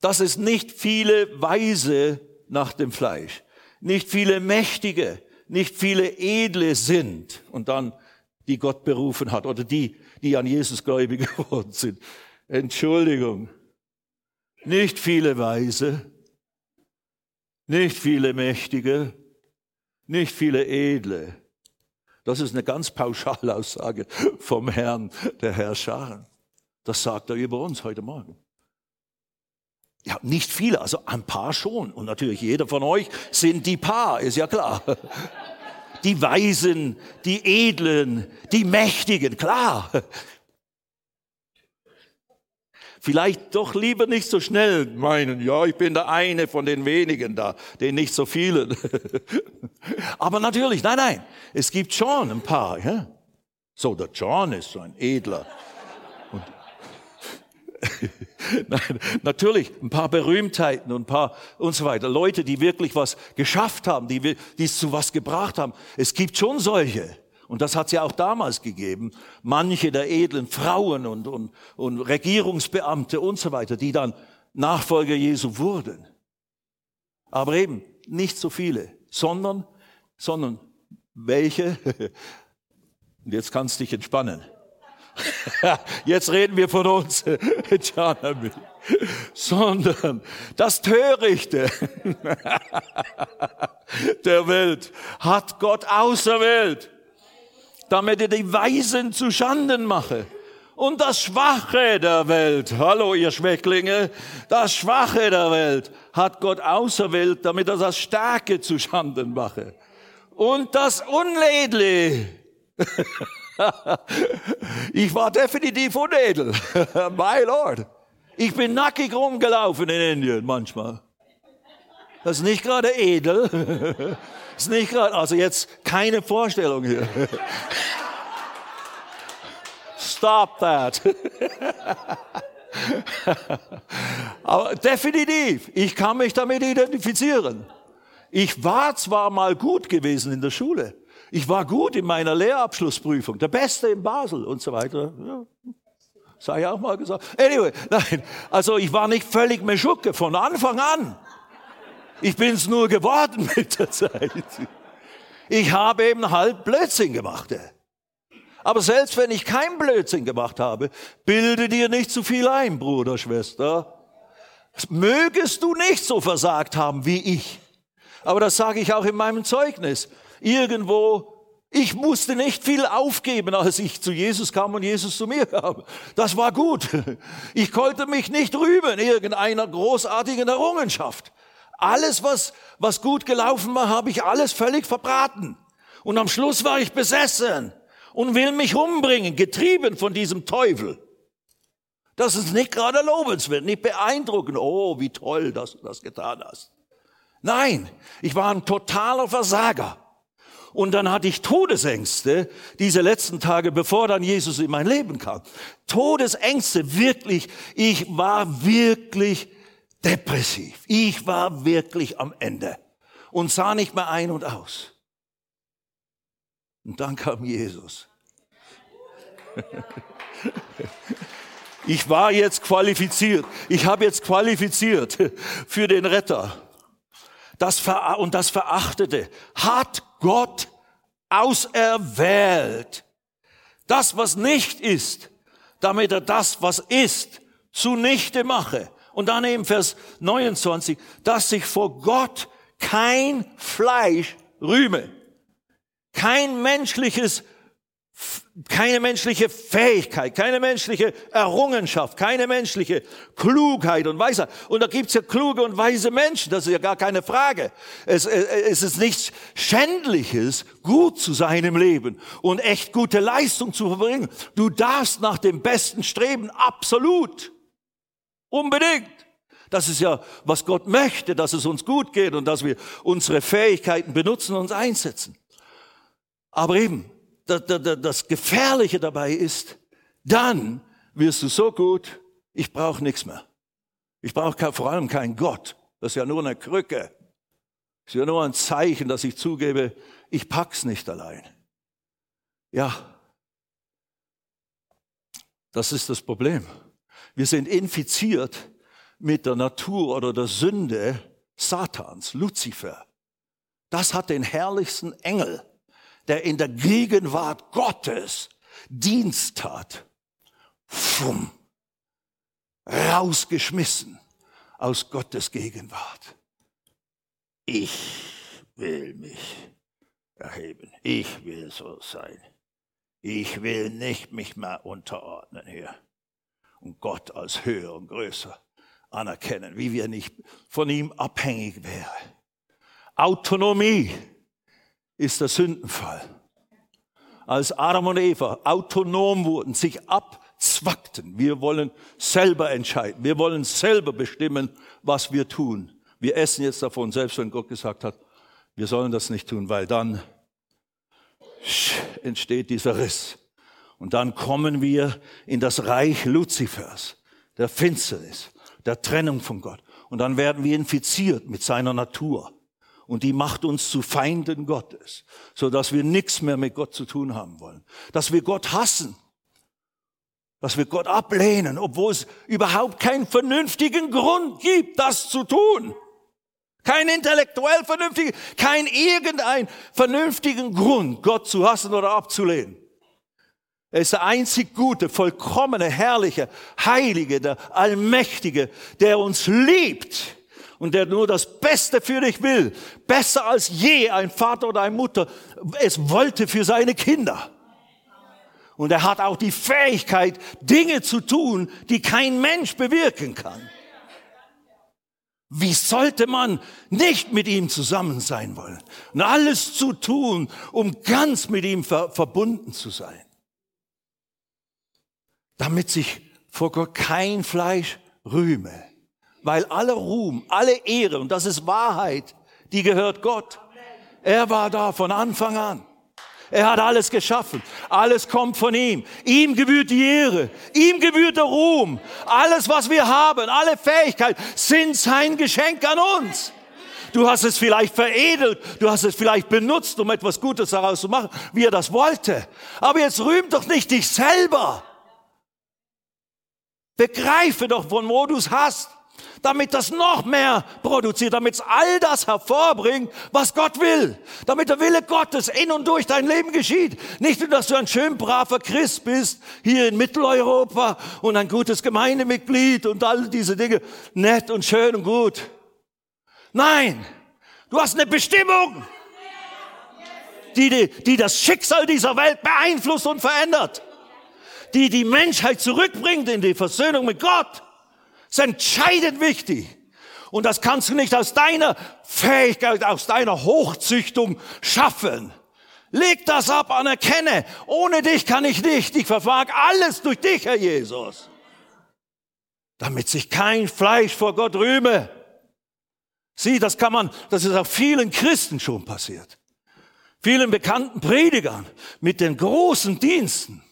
dass es nicht viele Weise nach dem Fleisch, nicht viele Mächtige, nicht viele Edle sind und dann die Gott berufen hat oder die, die an Jesus gläubig geworden sind. Entschuldigung. Nicht viele Weise, nicht viele Mächtige, nicht viele Edle. Das ist eine ganz pauschale Aussage vom Herrn der Herrscher. Das sagt er über uns heute Morgen. Ja, nicht viele, also ein paar schon. Und natürlich jeder von euch sind die paar, ist ja klar. Die Weisen, die Edlen, die Mächtigen, klar. Vielleicht doch lieber nicht so schnell meinen, ja, ich bin der eine von den wenigen da, den nicht so vielen. Aber natürlich, nein, nein, es gibt schon ein paar. Ja? So, der John ist so ein edler. Nein, natürlich ein paar Berühmtheiten und ein paar und so weiter. Leute, die wirklich was geschafft haben, die, die es zu was gebracht haben. Es gibt schon solche. Und das hat es ja auch damals gegeben. Manche der edlen Frauen und, und, und Regierungsbeamte und so weiter, die dann Nachfolger Jesu wurden. Aber eben nicht so viele, sondern, sondern welche, und jetzt kannst du dich entspannen, Jetzt reden wir von uns, sondern das Törichte der Welt hat Gott auserwählt. damit er die Weisen zu Schanden mache. Und das Schwache der Welt, hallo ihr Schwächlinge, das Schwache der Welt hat Gott auserwählt, damit er das Starke zu Schanden mache. Und das Unledle. ich war definitiv unedel. My Lord. Ich bin nackig rumgelaufen in Indien manchmal. Das ist nicht gerade edel. Das ist nicht gerade, also jetzt keine Vorstellung hier. Stop that. Aber definitiv, ich kann mich damit identifizieren. Ich war zwar mal gut gewesen in der Schule. Ich war gut in meiner Lehrabschlussprüfung, der Beste in Basel und so weiter. Ja, sei auch mal gesagt. Anyway, nein, also ich war nicht völlig Meschucke von Anfang an. Ich bin es nur geworden mit der Zeit. Ich habe eben halt Blödsinn gemacht. Aber selbst wenn ich kein Blödsinn gemacht habe, bilde dir nicht zu viel ein, Bruder, Schwester. Mögest du nicht so versagt haben wie ich. Aber das sage ich auch in meinem Zeugnis. Irgendwo, ich musste nicht viel aufgeben, als ich zu Jesus kam und Jesus zu mir kam. Das war gut. Ich konnte mich nicht rühmen irgendeiner großartigen Errungenschaft. Alles, was, was gut gelaufen war, habe ich alles völlig verbraten. Und am Schluss war ich besessen und will mich umbringen, getrieben von diesem Teufel. Das ist nicht gerade lobenswert, nicht beeindruckend. Oh, wie toll, dass du das getan hast. Nein, ich war ein totaler Versager. Und dann hatte ich Todesängste diese letzten Tage, bevor dann Jesus in mein Leben kam. Todesängste, wirklich. Ich war wirklich depressiv. Ich war wirklich am Ende und sah nicht mehr ein und aus. Und dann kam Jesus. Ich war jetzt qualifiziert. Ich habe jetzt qualifiziert für den Retter. Das und das Verachtete hat Gott auserwählt. Das, was nicht ist, damit er das, was ist, zunichte mache. Und dann eben Vers 29, dass sich vor Gott kein Fleisch rühme. Kein menschliches, keine menschliche Fähigkeit, keine menschliche Errungenschaft, keine menschliche Klugheit und Weisheit. Und da gibt's ja kluge und weise Menschen, das ist ja gar keine Frage. Es, es ist nichts Schändliches, gut zu sein im Leben und echt gute Leistung zu verbringen. Du darfst nach dem Besten streben, absolut. Unbedingt. Das ist ja, was Gott möchte, dass es uns gut geht und dass wir unsere Fähigkeiten benutzen und uns einsetzen. Aber eben, das Gefährliche dabei ist, dann wirst du so gut, ich brauche nichts mehr. Ich brauche vor allem keinen Gott. Das ist ja nur eine Krücke. Das ist ja nur ein Zeichen, dass ich zugebe, ich pack's nicht allein. Ja, das ist das Problem. Wir sind infiziert mit der Natur oder der Sünde Satans, Luzifer. Das hat den herrlichsten Engel, der in der Gegenwart Gottes Dienst tat, fumm, rausgeschmissen aus Gottes Gegenwart. Ich will mich erheben. Ich will so sein. Ich will nicht mich mehr unterordnen hier und Gott als höher und größer anerkennen, wie wir nicht von ihm abhängig wären. Autonomie ist der Sündenfall. Als Adam und Eva autonom wurden, sich abzwackten, wir wollen selber entscheiden, wir wollen selber bestimmen, was wir tun. Wir essen jetzt davon, selbst wenn Gott gesagt hat, wir sollen das nicht tun, weil dann entsteht dieser Riss. Und dann kommen wir in das Reich Luzifers, der Finsternis, der Trennung von Gott. Und dann werden wir infiziert mit seiner Natur. Und die macht uns zu Feinden Gottes, so dass wir nichts mehr mit Gott zu tun haben wollen. Dass wir Gott hassen. Dass wir Gott ablehnen, obwohl es überhaupt keinen vernünftigen Grund gibt, das zu tun. Kein intellektuell vernünftigen, kein irgendein vernünftigen Grund, Gott zu hassen oder abzulehnen. Er ist der einzig gute, vollkommene, herrliche, heilige, der allmächtige, der uns liebt und der nur das Beste für dich will. Besser als je ein Vater oder eine Mutter es wollte für seine Kinder. Und er hat auch die Fähigkeit, Dinge zu tun, die kein Mensch bewirken kann. Wie sollte man nicht mit ihm zusammen sein wollen und alles zu tun, um ganz mit ihm ver verbunden zu sein? Damit sich vor Gott kein Fleisch rühme, weil alle Ruhm, alle Ehre, und das ist Wahrheit, die gehört Gott. Er war da von Anfang an. Er hat alles geschaffen. Alles kommt von ihm. Ihm gebührt die Ehre. Ihm gebührt der Ruhm. Alles, was wir haben, alle Fähigkeiten sind sein Geschenk an uns. Du hast es vielleicht veredelt, du hast es vielleicht benutzt, um etwas Gutes daraus zu machen, wie er das wollte. Aber jetzt rühm doch nicht dich selber. Begreife doch, von wo du es hast damit das noch mehr produziert, damit es all das hervorbringt, was Gott will, damit der Wille Gottes in und durch dein Leben geschieht. Nicht nur, dass du ein schön braver Christ bist, hier in Mitteleuropa und ein gutes Gemeindemitglied und all diese Dinge, nett und schön und gut. Nein, du hast eine Bestimmung, die, die, die das Schicksal dieser Welt beeinflusst und verändert, die die Menschheit zurückbringt in die Versöhnung mit Gott. Das ist entscheidend wichtig. Und das kannst du nicht aus deiner Fähigkeit, aus deiner Hochzüchtung schaffen. Leg das ab, anerkenne. Ohne dich kann ich nicht. Ich verfag alles durch dich, Herr Jesus. Damit sich kein Fleisch vor Gott rühme. Sieh, das kann man, das ist auch vielen Christen schon passiert. Vielen bekannten Predigern mit den großen Diensten.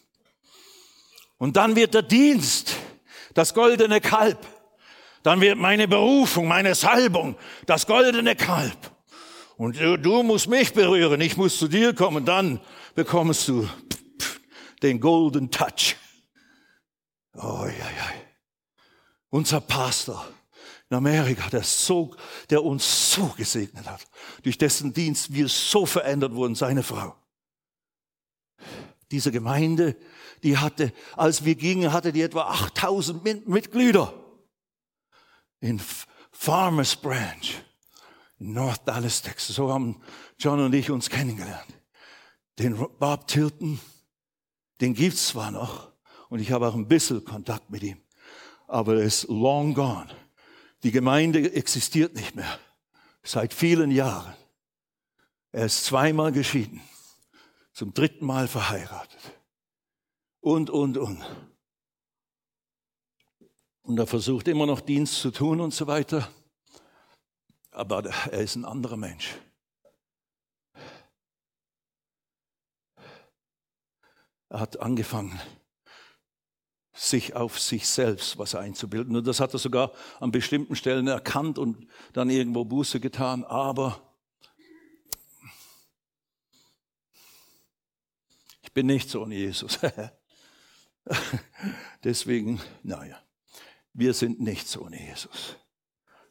Und dann wird der Dienst das goldene Kalb. Dann wird meine Berufung, meine Salbung, das goldene Kalb. Und du, du musst mich berühren, ich muss zu dir kommen, dann bekommst du den Golden Touch. Oh, ja, ja. Unser Pastor in Amerika, der, so, der uns so gesegnet hat, durch dessen Dienst wir so verändert wurden, seine Frau. Diese Gemeinde die hatte, als wir gingen, hatte die etwa 8000 Mitglieder in Farmers Branch in North Dallas, Texas. So haben John und ich uns kennengelernt. Den Bob Tilton, den gibt's zwar noch und ich habe auch ein bisschen Kontakt mit ihm, aber er ist long gone. Die Gemeinde existiert nicht mehr. Seit vielen Jahren. Er ist zweimal geschieden, zum dritten Mal verheiratet und, und, und. Und er versucht immer noch Dienst zu tun und so weiter. Aber er ist ein anderer Mensch. Er hat angefangen, sich auf sich selbst was einzubilden. Und das hat er sogar an bestimmten Stellen erkannt und dann irgendwo Buße getan. Aber ich bin nicht so ein Jesus. Deswegen, naja, wir sind nichts ohne Jesus.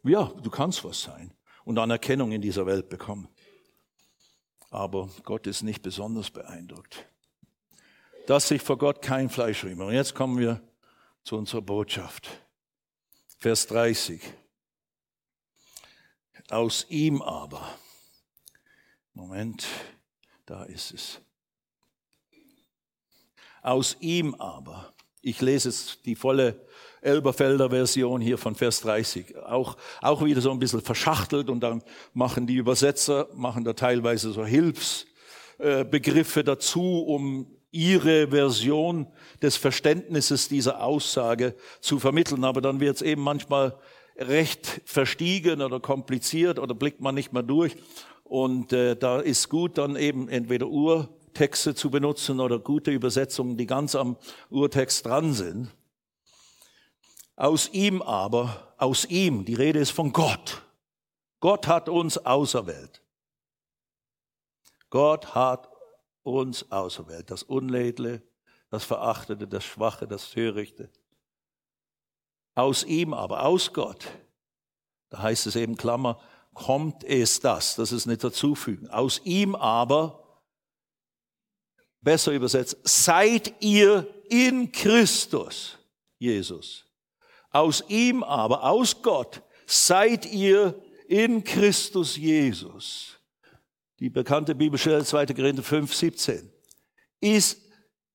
Ja, du kannst was sein und Anerkennung in dieser Welt bekommen. Aber Gott ist nicht besonders beeindruckt. Dass sich vor Gott kein Fleisch rühme. Und jetzt kommen wir zu unserer Botschaft. Vers 30. Aus ihm aber. Moment, da ist es. Aus ihm aber. Ich lese es, die volle Elberfelder Version hier von Vers 30. Auch, auch wieder so ein bisschen verschachtelt und dann machen die Übersetzer, machen da teilweise so Hilfsbegriffe dazu, um ihre Version des Verständnisses dieser Aussage zu vermitteln. Aber dann wird es eben manchmal recht verstiegen oder kompliziert oder blickt man nicht mehr durch. Und äh, da ist gut dann eben entweder Ur Texte zu benutzen oder gute Übersetzungen, die ganz am Urtext dran sind. Aus ihm aber, aus ihm, die Rede ist von Gott. Gott hat uns auserwählt. Gott hat uns auserwählt. Das Unledle, das Verachtete, das Schwache, das Törichte. Aus ihm aber, aus Gott. Da heißt es eben Klammer, kommt es das. Das ist nicht dazufügen. Aus ihm aber besser übersetzt, seid ihr in Christus, Jesus. Aus ihm aber, aus Gott, seid ihr in Christus Jesus. Die bekannte Bibelstelle 2. Korinther 5, 17. Ist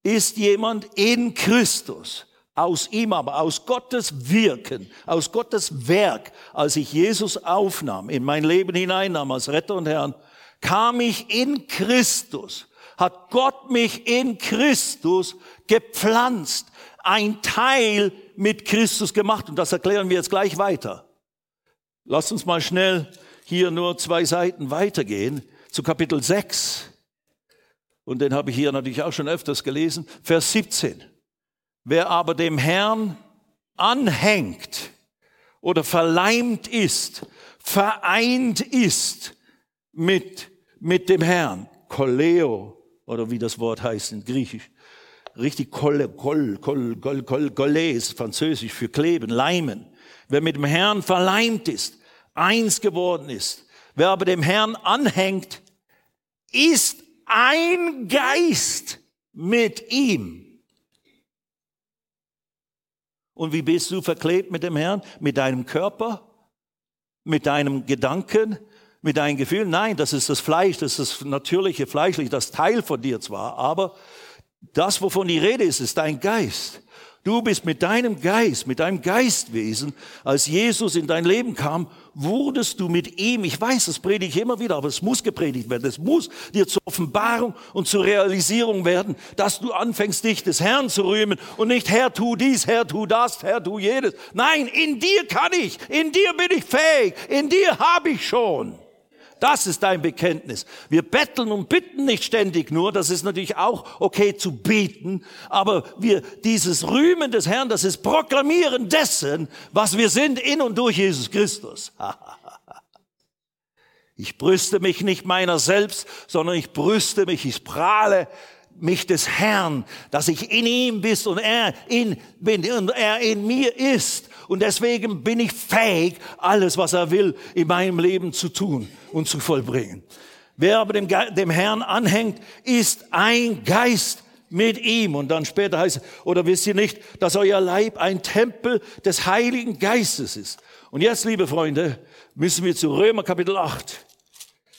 ist jemand in Christus. Aus ihm aber, aus Gottes Wirken, aus Gottes Werk, als ich Jesus aufnahm, in mein Leben hineinnahm als Retter und Herrn, kam ich in Christus, hat Gott mich in Christus gepflanzt, ein Teil mit Christus gemacht. Und das erklären wir jetzt gleich weiter. Lasst uns mal schnell hier nur zwei Seiten weitergehen zu Kapitel 6. Und den habe ich hier natürlich auch schon öfters gelesen. Vers 17. Wer aber dem Herrn anhängt oder verleimt ist, vereint ist mit, mit dem Herrn, Koleo, oder wie das Wort heißt in Griechisch, richtig Kolle, Koll, Koll, Koll, Koll, Kolles, Französisch für kleben, leimen. Wer mit dem Herrn verleimt ist, eins geworden ist, wer aber dem Herrn anhängt, ist ein Geist mit ihm. Und wie bist du verklebt mit dem Herrn? Mit deinem Körper? Mit deinem Gedanken? Mit deinen Gefühlen? Nein, das ist das Fleisch, das ist das natürliche Fleischliche, das Teil von dir zwar, aber das, wovon die Rede ist, ist dein Geist. Du bist mit deinem Geist, mit deinem Geistwesen, als Jesus in dein Leben kam, wurdest du mit ihm, ich weiß, das predige ich immer wieder, aber es muss gepredigt werden, es muss dir zur Offenbarung und zur Realisierung werden, dass du anfängst, dich des Herrn zu rühmen und nicht Herr, tu dies, Herr, tu das, Herr, tu jedes. Nein, in dir kann ich, in dir bin ich fähig, in dir habe ich schon. Das ist dein Bekenntnis. Wir betteln und bitten nicht ständig nur, das ist natürlich auch okay zu beten, aber wir, dieses Rühmen des Herrn, das ist Proklamieren dessen, was wir sind in und durch Jesus Christus. Ich brüste mich nicht meiner selbst, sondern ich brüste mich, ich prahle mich des Herrn, dass ich in ihm bin und er in, bin und er in mir ist. Und deswegen bin ich fähig, alles, was er will, in meinem Leben zu tun und zu vollbringen. Wer aber dem, dem Herrn anhängt, ist ein Geist mit ihm. Und dann später heißt es, oder wisst ihr nicht, dass euer Leib ein Tempel des Heiligen Geistes ist. Und jetzt, liebe Freunde, müssen wir zu Römer Kapitel 8.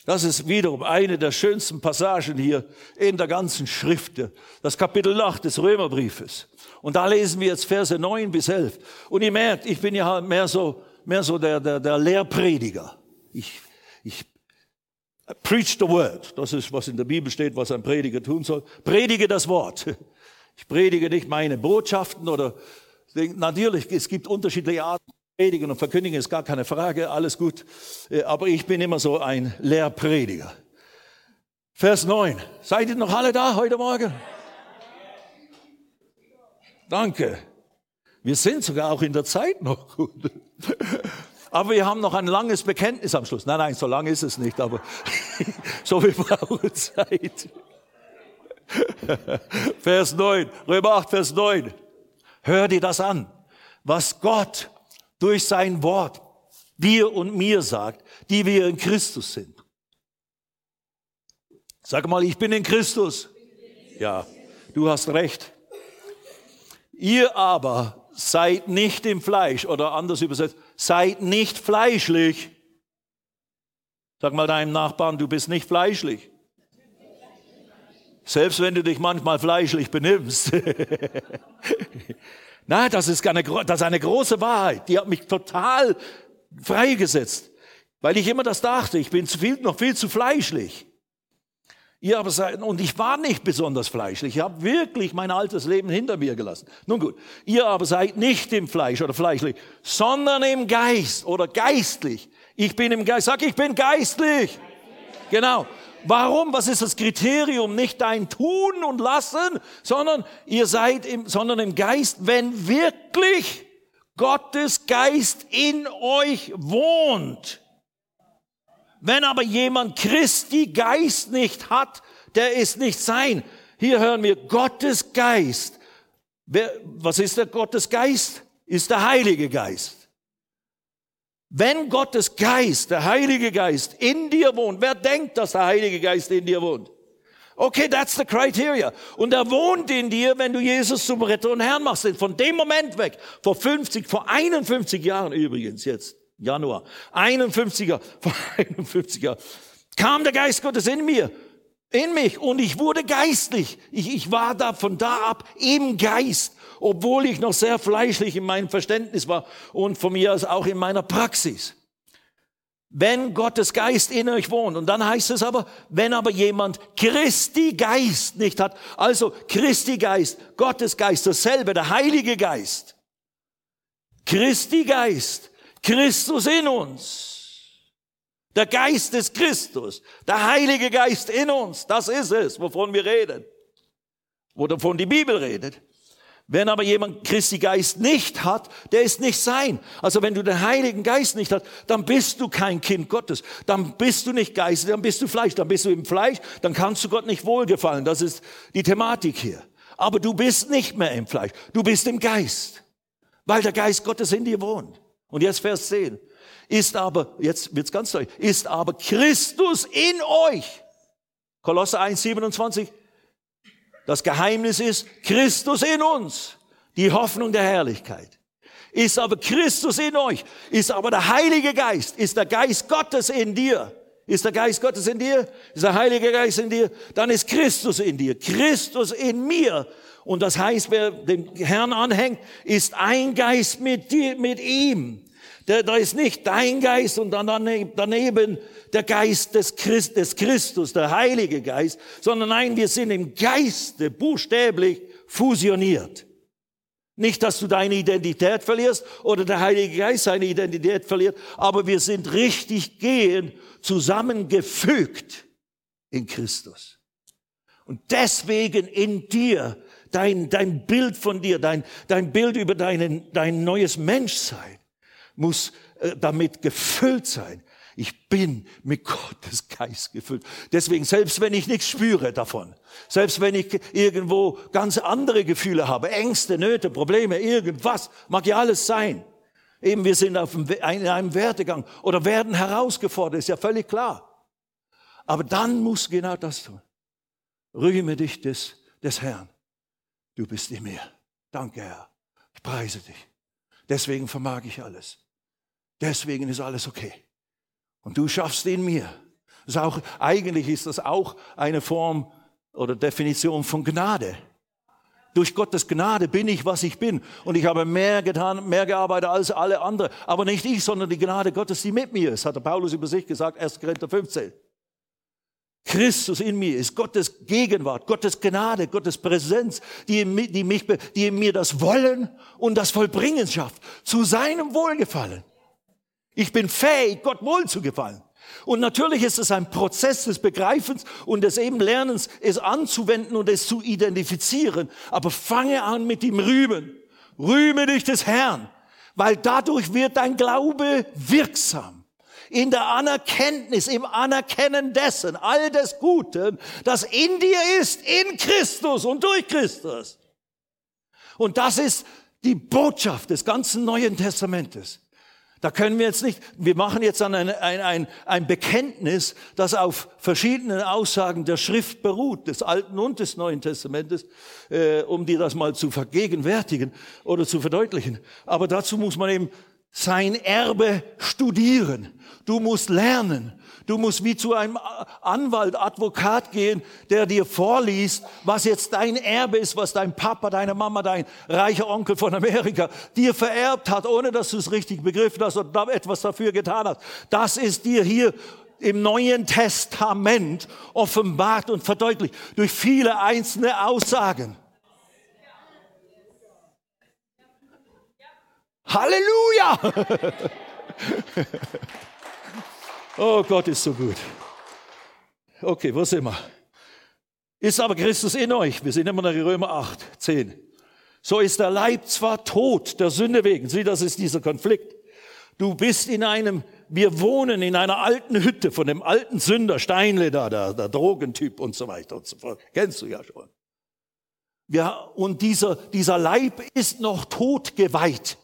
Das ist wiederum eine der schönsten Passagen hier in der ganzen Schrift, das Kapitel 8 des Römerbriefes. Und da lesen wir jetzt Verse 9 bis 11. Und ihr merkt, ich bin ja mehr so, mehr so der, der, der Lehrprediger. Ich, ich preach the word. Das ist, was in der Bibel steht, was ein Prediger tun soll. Predige das Wort. Ich predige nicht meine Botschaften oder, natürlich, es gibt unterschiedliche Arten Predigen und Verkündigen ist gar keine Frage, alles gut. Äh, aber ich bin immer so ein Lehrprediger. Vers 9. Seid ihr noch alle da heute Morgen? Danke. Wir sind sogar auch in der Zeit noch gut. Aber wir haben noch ein langes Bekenntnis am Schluss. Nein, nein, so lang ist es nicht, aber so wir brauchen Zeit. Vers 9, Römer 8, Vers 9. Hör dir das an, was Gott durch sein Wort dir und mir sagt, die wir in Christus sind. Sag mal, ich bin in Christus. Ja, du hast recht. Ihr aber seid nicht im Fleisch oder anders übersetzt, seid nicht fleischlich. Sag mal deinem Nachbarn, du bist nicht fleischlich. Selbst wenn du dich manchmal fleischlich benimmst. Na, das ist, eine, das ist eine große Wahrheit. Die hat mich total freigesetzt. Weil ich immer das dachte, ich bin zu viel, noch viel zu fleischlich. Ihr aber seid, und ich war nicht besonders fleischlich. Ich habe wirklich mein altes Leben hinter mir gelassen. Nun gut, ihr aber seid nicht im Fleisch oder fleischlich, sondern im Geist oder geistlich. Ich bin im Geist. Sag, ich bin geistlich. Genau. Warum? Was ist das Kriterium? Nicht dein Tun und Lassen, sondern ihr seid im, sondern im Geist, wenn wirklich Gottes Geist in euch wohnt. Wenn aber jemand Christi Geist nicht hat, der ist nicht sein. Hier hören wir Gottes Geist. Wer, was ist der Gottes Geist? Ist der Heilige Geist. Wenn Gottes Geist, der Heilige Geist in dir wohnt, wer denkt, dass der Heilige Geist in dir wohnt? Okay, that's the criteria. Und er wohnt in dir, wenn du Jesus zum Retter und Herrn machst. Von dem Moment weg, vor 50, vor 51 Jahren übrigens jetzt, Januar, 51er, vor 51 Jahren, kam der Geist Gottes in mir. in mich und ich wurde geistlich. Ich, ich war da von da ab im Geist, obwohl ich noch sehr fleischlich in meinem Verständnis war und von mir aus auch in meiner Praxis. Wenn Gottes Geist in euch wohnt. Und dann heißt es aber, wenn aber jemand Christi Geist nicht hat, also Christi Geist, Gottes Geist, dasselbe, der Heilige Geist. Christi Geist, Christus in uns. Der Geist des Christus, der Heilige Geist in uns, das ist es, wovon wir reden, wovon die Bibel redet. Wenn aber jemand Christi Geist nicht hat, der ist nicht sein. Also wenn du den Heiligen Geist nicht hast, dann bist du kein Kind Gottes. Dann bist du nicht Geist, dann bist du Fleisch. Dann bist du im Fleisch, dann kannst du Gott nicht wohlgefallen. Das ist die Thematik hier. Aber du bist nicht mehr im Fleisch. Du bist im Geist. Weil der Geist Gottes in dir wohnt. Und jetzt Vers 10 ist aber, jetzt wird's ganz deutlich, ist aber Christus in euch. Kolosser 1, 27. Das Geheimnis ist Christus in uns. Die Hoffnung der Herrlichkeit. Ist aber Christus in euch. Ist aber der Heilige Geist. Ist der Geist Gottes in dir. Ist der Geist Gottes in dir? Ist der Heilige Geist in dir? Dann ist Christus in dir. Christus in mir. Und das heißt, wer dem Herrn anhängt, ist ein Geist mit dir, mit ihm. Da, ist nicht dein Geist und dann daneben der Geist des, Christ, des Christus, der Heilige Geist, sondern nein, wir sind im Geiste buchstäblich fusioniert. Nicht, dass du deine Identität verlierst oder der Heilige Geist seine Identität verliert, aber wir sind richtig gehend zusammengefügt in Christus. Und deswegen in dir, dein, dein Bild von dir, dein, dein Bild über deinen, dein neues Menschsein, muss äh, damit gefüllt sein. Ich bin mit Gottes Geist gefüllt. Deswegen, selbst wenn ich nichts spüre davon, selbst wenn ich irgendwo ganz andere Gefühle habe, Ängste, Nöte, Probleme, irgendwas, mag ja alles sein. Eben, wir sind auf einem, in einem Wertegang oder werden herausgefordert, ist ja völlig klar. Aber dann muss genau das tun. Rühme dich des, des Herrn. Du bist in mir. Danke, Herr. Ich preise dich. Deswegen vermag ich alles. Deswegen ist alles okay. Und du schaffst in mir. Ist auch, eigentlich ist das auch eine Form oder Definition von Gnade. Durch Gottes Gnade bin ich, was ich bin. Und ich habe mehr getan, mehr gearbeitet als alle anderen. Aber nicht ich, sondern die Gnade Gottes, die mit mir ist, hat der Paulus über sich gesagt, 1. Korinther 15. Christus in mir ist Gottes Gegenwart, Gottes Gnade, Gottes Präsenz, die, die, mich, die in mir das Wollen und das Vollbringen schafft, zu seinem Wohlgefallen. Ich bin fähig, Gott wohl zu gefallen. Und natürlich ist es ein Prozess des Begreifens und des eben Lernens, es anzuwenden und es zu identifizieren. Aber fange an mit dem Rühmen. Rühme dich des Herrn, weil dadurch wird dein Glaube wirksam. In der Anerkenntnis, im Anerkennen dessen, all des Guten, das in dir ist, in Christus und durch Christus. Und das ist die Botschaft des ganzen Neuen Testamentes. Da können wir jetzt nicht, wir machen jetzt dann ein, ein, ein, ein Bekenntnis, das auf verschiedenen Aussagen der Schrift beruht, des Alten und des Neuen Testamentes, äh, um dir das mal zu vergegenwärtigen oder zu verdeutlichen. Aber dazu muss man eben sein Erbe studieren. Du musst lernen. Du musst wie zu einem Anwalt, Advokat gehen, der dir vorliest, was jetzt dein Erbe ist, was dein Papa, deine Mama, dein reicher Onkel von Amerika dir vererbt hat, ohne dass du es richtig begriffen hast und etwas dafür getan hast. Das ist dir hier im Neuen Testament offenbart und verdeutlicht durch viele einzelne Aussagen. Halleluja! Oh, Gott ist so gut. Okay, wo sind wir? Ist aber Christus in euch? Wir sind immer noch in Römer 8, 10. So ist der Leib zwar tot, der Sünde wegen. Sieh, das ist dieser Konflikt. Du bist in einem, wir wohnen in einer alten Hütte von dem alten Sünder, Steinle da, der, der Drogentyp und so weiter und so fort. Kennst du ja schon. Ja, und dieser, dieser Leib ist noch tot geweiht.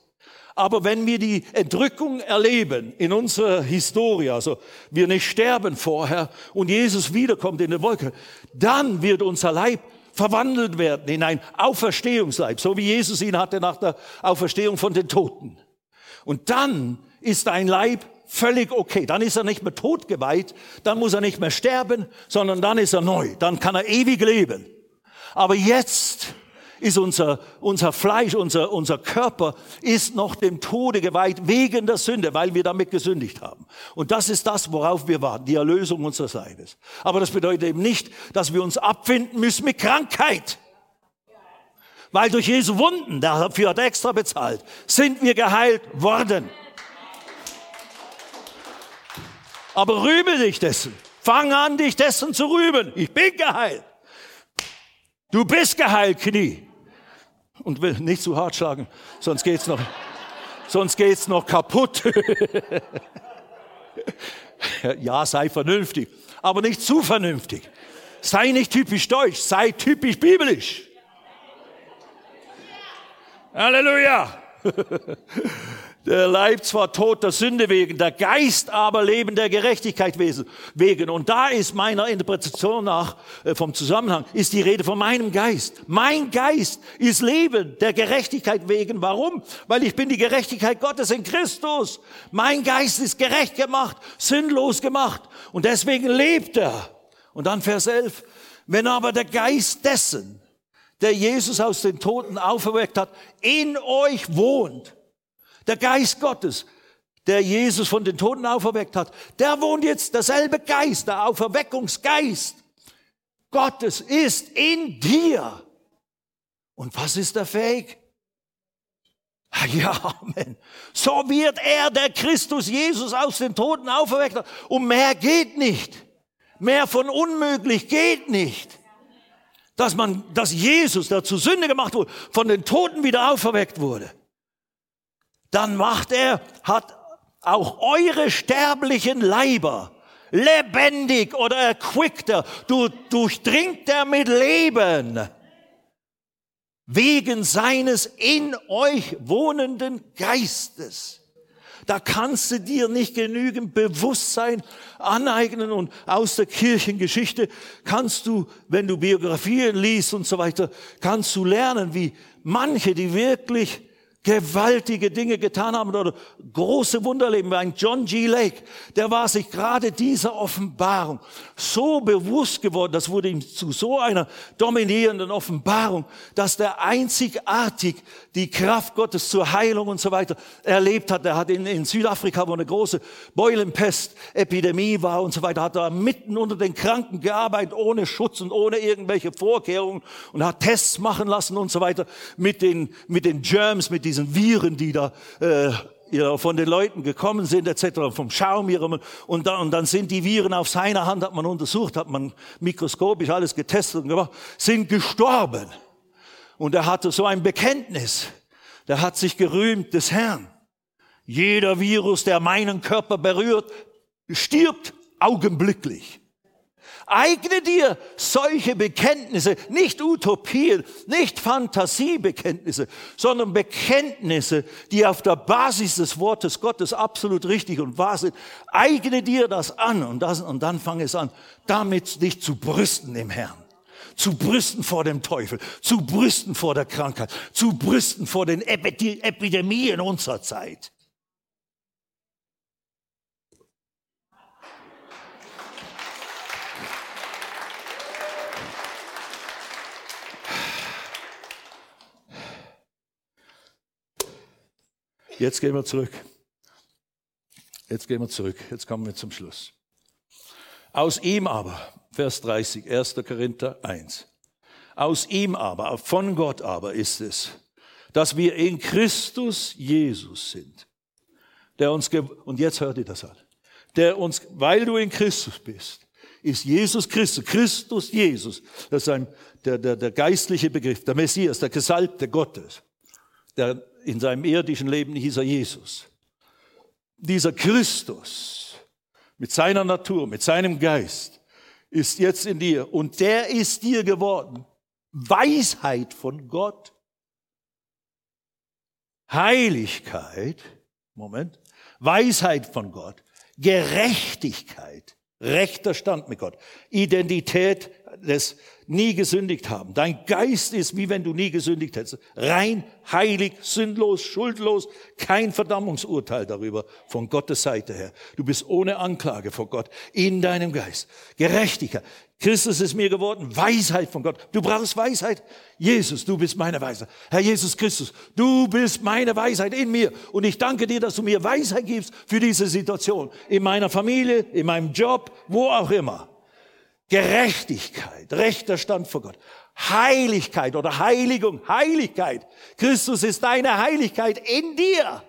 Aber wenn wir die Entrückung erleben in unserer Historie, also wir nicht sterben vorher und Jesus wiederkommt in der Wolke, dann wird unser Leib verwandelt werden in ein Auferstehungsleib, so wie Jesus ihn hatte nach der Auferstehung von den Toten. Und dann ist ein Leib völlig okay. Dann ist er nicht mehr totgeweiht, dann muss er nicht mehr sterben, sondern dann ist er neu. Dann kann er ewig leben. Aber jetzt ist unser, unser Fleisch, unser, unser Körper ist noch dem Tode geweiht wegen der Sünde, weil wir damit gesündigt haben. Und das ist das, worauf wir warten, die Erlösung unseres Seines. Aber das bedeutet eben nicht, dass wir uns abfinden müssen mit Krankheit. Weil durch Jesu Wunden, dafür hat er extra bezahlt, sind wir geheilt worden. Aber rühme dich dessen. Fang an, dich dessen zu rühmen. Ich bin geheilt. Du bist geheilt, Knie und will nicht zu hart schlagen, sonst geht's noch, sonst geht's noch kaputt. ja, sei vernünftig, aber nicht zu vernünftig. Sei nicht typisch deutsch, sei typisch biblisch. Halleluja. Der Leib zwar tot der Sünde wegen, der Geist aber Leben der Gerechtigkeit wegen. Und da ist meiner Interpretation nach äh, vom Zusammenhang, ist die Rede von meinem Geist. Mein Geist ist Leben der Gerechtigkeit wegen. Warum? Weil ich bin die Gerechtigkeit Gottes in Christus. Mein Geist ist gerecht gemacht, sinnlos gemacht. Und deswegen lebt er. Und dann Vers 11. Wenn aber der Geist dessen, der Jesus aus den Toten auferweckt hat, in euch wohnt, der Geist Gottes, der Jesus von den Toten auferweckt hat, der wohnt jetzt, derselbe Geist, der Auferweckungsgeist Gottes ist in dir. Und was ist er fähig? Ah, ja, Amen. So wird er, der Christus Jesus aus den Toten auferweckt hat. Und mehr geht nicht. Mehr von unmöglich geht nicht. Dass man, dass Jesus, der zu Sünde gemacht wurde, von den Toten wieder auferweckt wurde dann macht er, hat auch eure sterblichen Leiber lebendig oder erquickt er, du, durchdringt er mit Leben wegen seines in euch wohnenden Geistes. Da kannst du dir nicht genügend Bewusstsein aneignen und aus der Kirchengeschichte kannst du, wenn du Biografien liest und so weiter, kannst du lernen, wie manche, die wirklich gewaltige Dinge getan haben oder große Wunder leben. Ein John G. Lake, der war sich gerade dieser Offenbarung so bewusst geworden, das wurde ihm zu so einer dominierenden Offenbarung, dass der einzigartig die Kraft Gottes zur Heilung und so weiter erlebt hat. Er hat in, in Südafrika, wo eine große Beulenpest-Epidemie war und so weiter, hat er mitten unter den Kranken gearbeitet, ohne Schutz und ohne irgendwelche Vorkehrungen und hat Tests machen lassen und so weiter mit den, mit den Germs, mit diesen Viren, die da äh, ja, von den Leuten gekommen sind, etc., vom Schaum ihrem, und dann, und dann sind die Viren auf seiner Hand, hat man untersucht, hat man mikroskopisch alles getestet und gemacht, sind gestorben. Und er hatte so ein Bekenntnis. Der hat sich gerühmt des Herrn. Jeder Virus, der meinen Körper berührt, stirbt augenblicklich. Eigne dir solche Bekenntnisse, nicht Utopien, nicht Fantasiebekenntnisse, sondern Bekenntnisse, die auf der Basis des Wortes Gottes absolut richtig und wahr sind. Eigne dir das an und, das, und dann fange es an, damit dich zu brüsten im Herrn zu brüsten vor dem Teufel, zu brüsten vor der Krankheit, zu brüsten vor den Epidemien unserer Zeit. Jetzt gehen wir zurück. Jetzt gehen wir zurück. Jetzt kommen wir zum Schluss. Aus ihm aber, Vers 30, 1. Korinther 1. Aus ihm aber, von Gott aber ist es, dass wir in Christus Jesus sind. Der uns, und jetzt hört ihr das an. Der uns, weil du in Christus bist, ist Jesus Christus, Christus Jesus. Das ist ein, der, der, der geistliche Begriff, der Messias, der Gesalbte Gottes. Der in seinem irdischen Leben hieß er Jesus. Dieser Christus mit seiner Natur, mit seinem Geist ist jetzt in dir und der ist dir geworden. Weisheit von Gott, Heiligkeit, Moment, Weisheit von Gott, Gerechtigkeit, rechter Stand mit Gott, Identität, des nie gesündigt haben. Dein Geist ist wie wenn du nie gesündigt hättest. Rein, heilig, sündlos, schuldlos, kein Verdammungsurteil darüber von Gottes Seite her. Du bist ohne Anklage vor Gott in deinem Geist. Gerechtigkeit. Christus ist mir geworden, Weisheit von Gott. Du brauchst Weisheit. Jesus, du bist meine Weisheit. Herr Jesus Christus, du bist meine Weisheit in mir. Und ich danke dir, dass du mir Weisheit gibst für diese Situation. In meiner Familie, in meinem Job, wo auch immer. Gerechtigkeit, rechter Stand vor Gott. Heiligkeit oder Heiligung, Heiligkeit. Christus ist deine Heiligkeit in dir.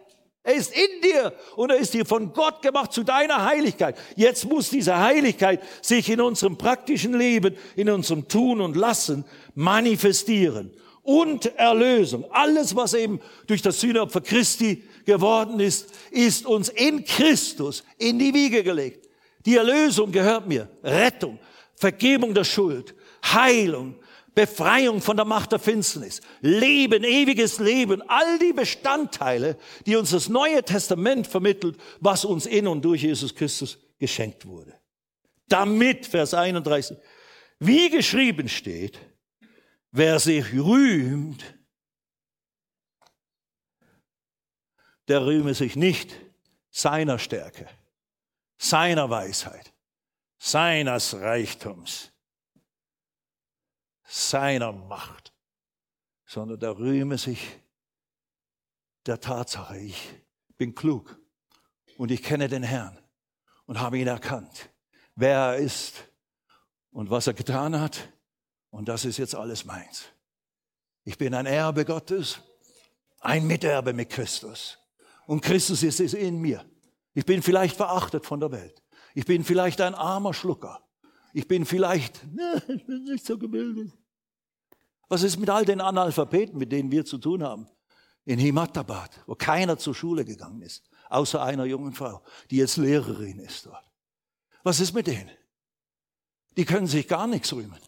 Er ist in dir und er ist dir von Gott gemacht zu deiner Heiligkeit. Jetzt muss diese Heiligkeit sich in unserem praktischen Leben, in unserem Tun und Lassen manifestieren. Und Erlösung. Alles, was eben durch das Sühneopfer Christi geworden ist, ist uns in Christus in die Wiege gelegt. Die Erlösung gehört mir. Rettung. Vergebung der Schuld, Heilung, Befreiung von der Macht der Finsternis, Leben, ewiges Leben, all die Bestandteile, die uns das Neue Testament vermittelt, was uns in und durch Jesus Christus geschenkt wurde. Damit, Vers 31, wie geschrieben steht, wer sich rühmt, der rühme sich nicht seiner Stärke, seiner Weisheit, seines Reichtums, seiner Macht, sondern der rühme sich der Tatsache, ich bin klug und ich kenne den Herrn und habe ihn erkannt, wer er ist und was er getan hat und das ist jetzt alles meins. Ich bin ein Erbe Gottes, ein Miterbe mit Christus und Christus ist es in mir. Ich bin vielleicht verachtet von der Welt. Ich bin vielleicht ein armer Schlucker. Ich bin vielleicht ich bin nicht so gebildet. Was ist mit all den Analphabeten, mit denen wir zu tun haben? In Himatabad, wo keiner zur Schule gegangen ist, außer einer jungen Frau, die jetzt Lehrerin ist dort. Was ist mit denen? Die können sich gar nichts rühmen.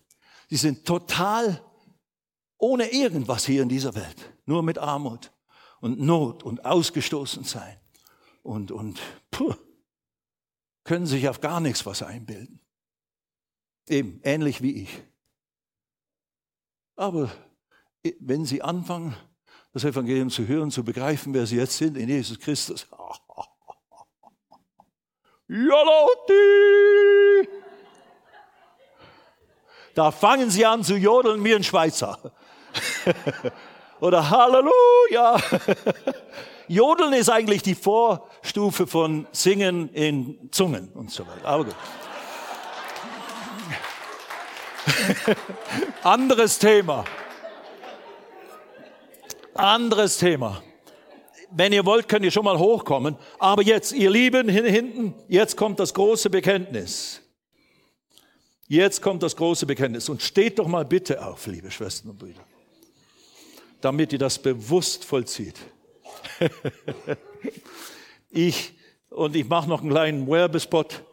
Die sind total ohne irgendwas hier in dieser Welt. Nur mit Armut und Not und ausgestoßen sein. Und, und, puh können sich auf gar nichts was einbilden. Eben, ähnlich wie ich. Aber wenn sie anfangen, das Evangelium zu hören, zu begreifen, wer sie jetzt sind in Jesus Christus. Joloti! Da fangen sie an zu jodeln wie ein Schweizer. Oder Halleluja! Jodeln ist eigentlich die Vorstufe von Singen in Zungen und so weiter. Aber gut. Anderes Thema. Anderes Thema. Wenn ihr wollt, könnt ihr schon mal hochkommen. Aber jetzt, ihr Lieben hinten, jetzt kommt das große Bekenntnis. Jetzt kommt das große Bekenntnis. Und steht doch mal bitte auf, liebe Schwestern und Brüder, damit ihr das bewusst vollzieht. ich, und ich mache noch einen kleinen Werbespot.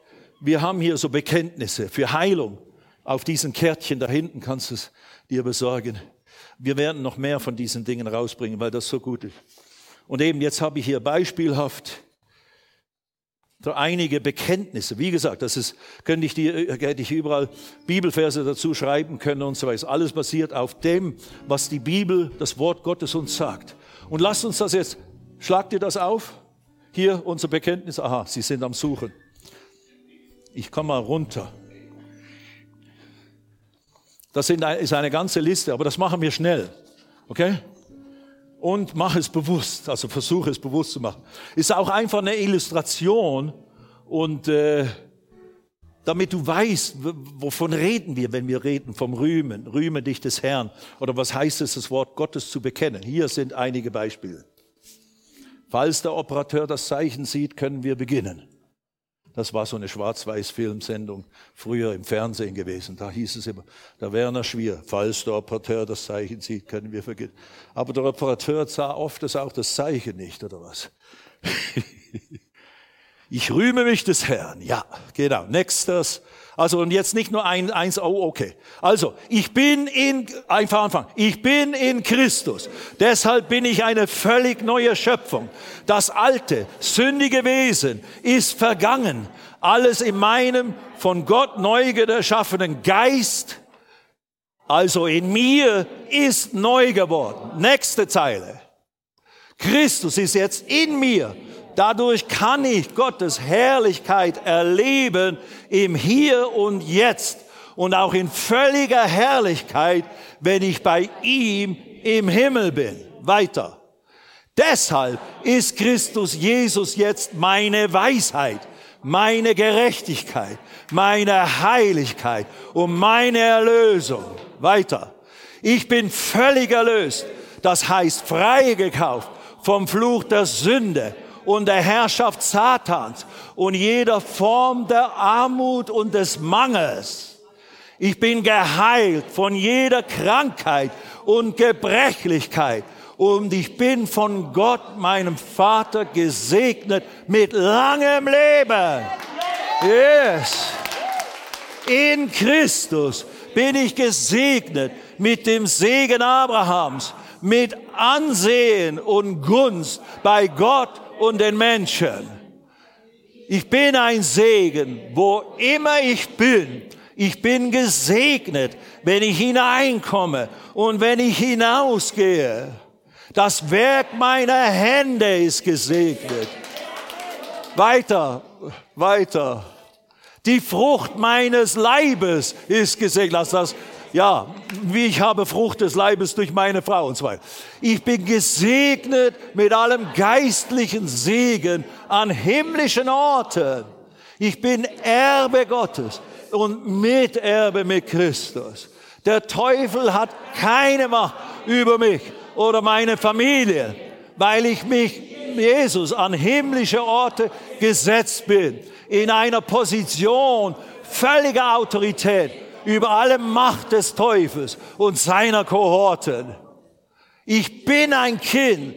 Wir haben hier so Bekenntnisse für Heilung. Auf diesen Kärtchen da hinten kannst du es dir besorgen. Wir werden noch mehr von diesen Dingen rausbringen, weil das so gut ist. Und eben jetzt habe ich hier beispielhaft so einige Bekenntnisse. Wie gesagt, das ist, könnte ich dir, hätte ich überall Bibelverse dazu schreiben können und so weiter. Alles basiert auf dem, was die Bibel, das Wort Gottes uns sagt. Und lasst uns das jetzt Schlagt ihr das auf? Hier unser Bekenntnis. Aha, Sie sind am Suchen. Ich komme mal runter. Das ist eine ganze Liste, aber das machen wir schnell. Okay? Und mach es bewusst, also versuche es bewusst zu machen. Ist auch einfach eine Illustration und äh, damit du weißt, wovon reden wir, wenn wir reden vom Rühmen, rühme dich des Herrn oder was heißt es, das Wort Gottes zu bekennen. Hier sind einige Beispiele. Falls der Operateur das Zeichen sieht, können wir beginnen. Das war so eine Schwarz-Weiß-Filmsendung früher im Fernsehen gewesen. Da hieß es immer, der Werner Schwier, falls der Operateur das Zeichen sieht, können wir beginnen. Aber der Operateur sah oft das auch das Zeichen nicht, oder was? ich rühme mich des Herrn. Ja, genau. Nächstes also und jetzt nicht nur ein, eins, oh okay. Also, ich bin in, einfach anfangen, ich bin in Christus. Deshalb bin ich eine völlig neue Schöpfung. Das alte, sündige Wesen ist vergangen. Alles in meinem von Gott neu geschaffenen Geist Also in mir ist neu geworden. Nächste Zeile. Christus ist jetzt in mir. Dadurch kann ich Gottes Herrlichkeit erleben im Hier und Jetzt und auch in völliger Herrlichkeit, wenn ich bei ihm im Himmel bin. Weiter. Deshalb ist Christus Jesus jetzt meine Weisheit, meine Gerechtigkeit, meine Heiligkeit und meine Erlösung. Weiter. Ich bin völlig erlöst. Das heißt freigekauft vom Fluch der Sünde und der Herrschaft Satans und jeder Form der Armut und des Mangels. Ich bin geheilt von jeder Krankheit und Gebrechlichkeit und ich bin von Gott, meinem Vater, gesegnet mit langem Leben. Yes. In Christus bin ich gesegnet mit dem Segen Abrahams, mit Ansehen und Gunst bei Gott und den Menschen. Ich bin ein Segen, wo immer ich bin. Ich bin gesegnet, wenn ich hineinkomme und wenn ich hinausgehe. Das Werk meiner Hände ist gesegnet. Weiter, weiter. Die Frucht meines Leibes ist gesegnet. Lass das, ja, wie ich habe Frucht des Leibes durch meine Frau und so weiter. Ich bin gesegnet mit allem geistlichen Segen an himmlischen Orten. Ich bin Erbe Gottes und Miterbe mit Christus. Der Teufel hat keine Macht über mich oder meine Familie, weil ich mich Jesus an himmlische Orte gesetzt bin, in einer Position völliger Autorität über alle Macht des Teufels und seiner Kohorten. Ich bin ein Kind,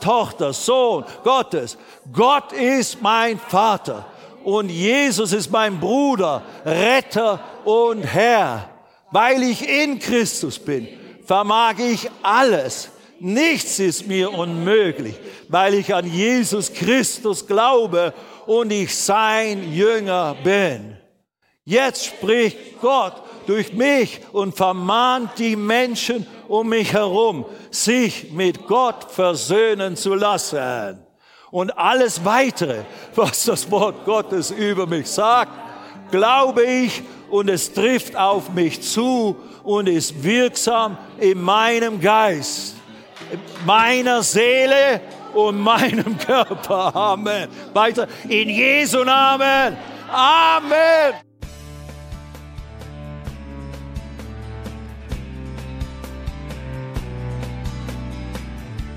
Tochter, Sohn Gottes. Gott ist mein Vater und Jesus ist mein Bruder, Retter und Herr. Weil ich in Christus bin, vermag ich alles Nichts ist mir unmöglich, weil ich an Jesus Christus glaube und ich sein Jünger bin. Jetzt spricht Gott durch mich und vermahnt die Menschen um mich herum, sich mit Gott versöhnen zu lassen. Und alles weitere, was das Wort Gottes über mich sagt, glaube ich und es trifft auf mich zu und ist wirksam in meinem Geist meiner Seele und meinem Körper. Amen. Weiter. In Jesu Namen. Amen.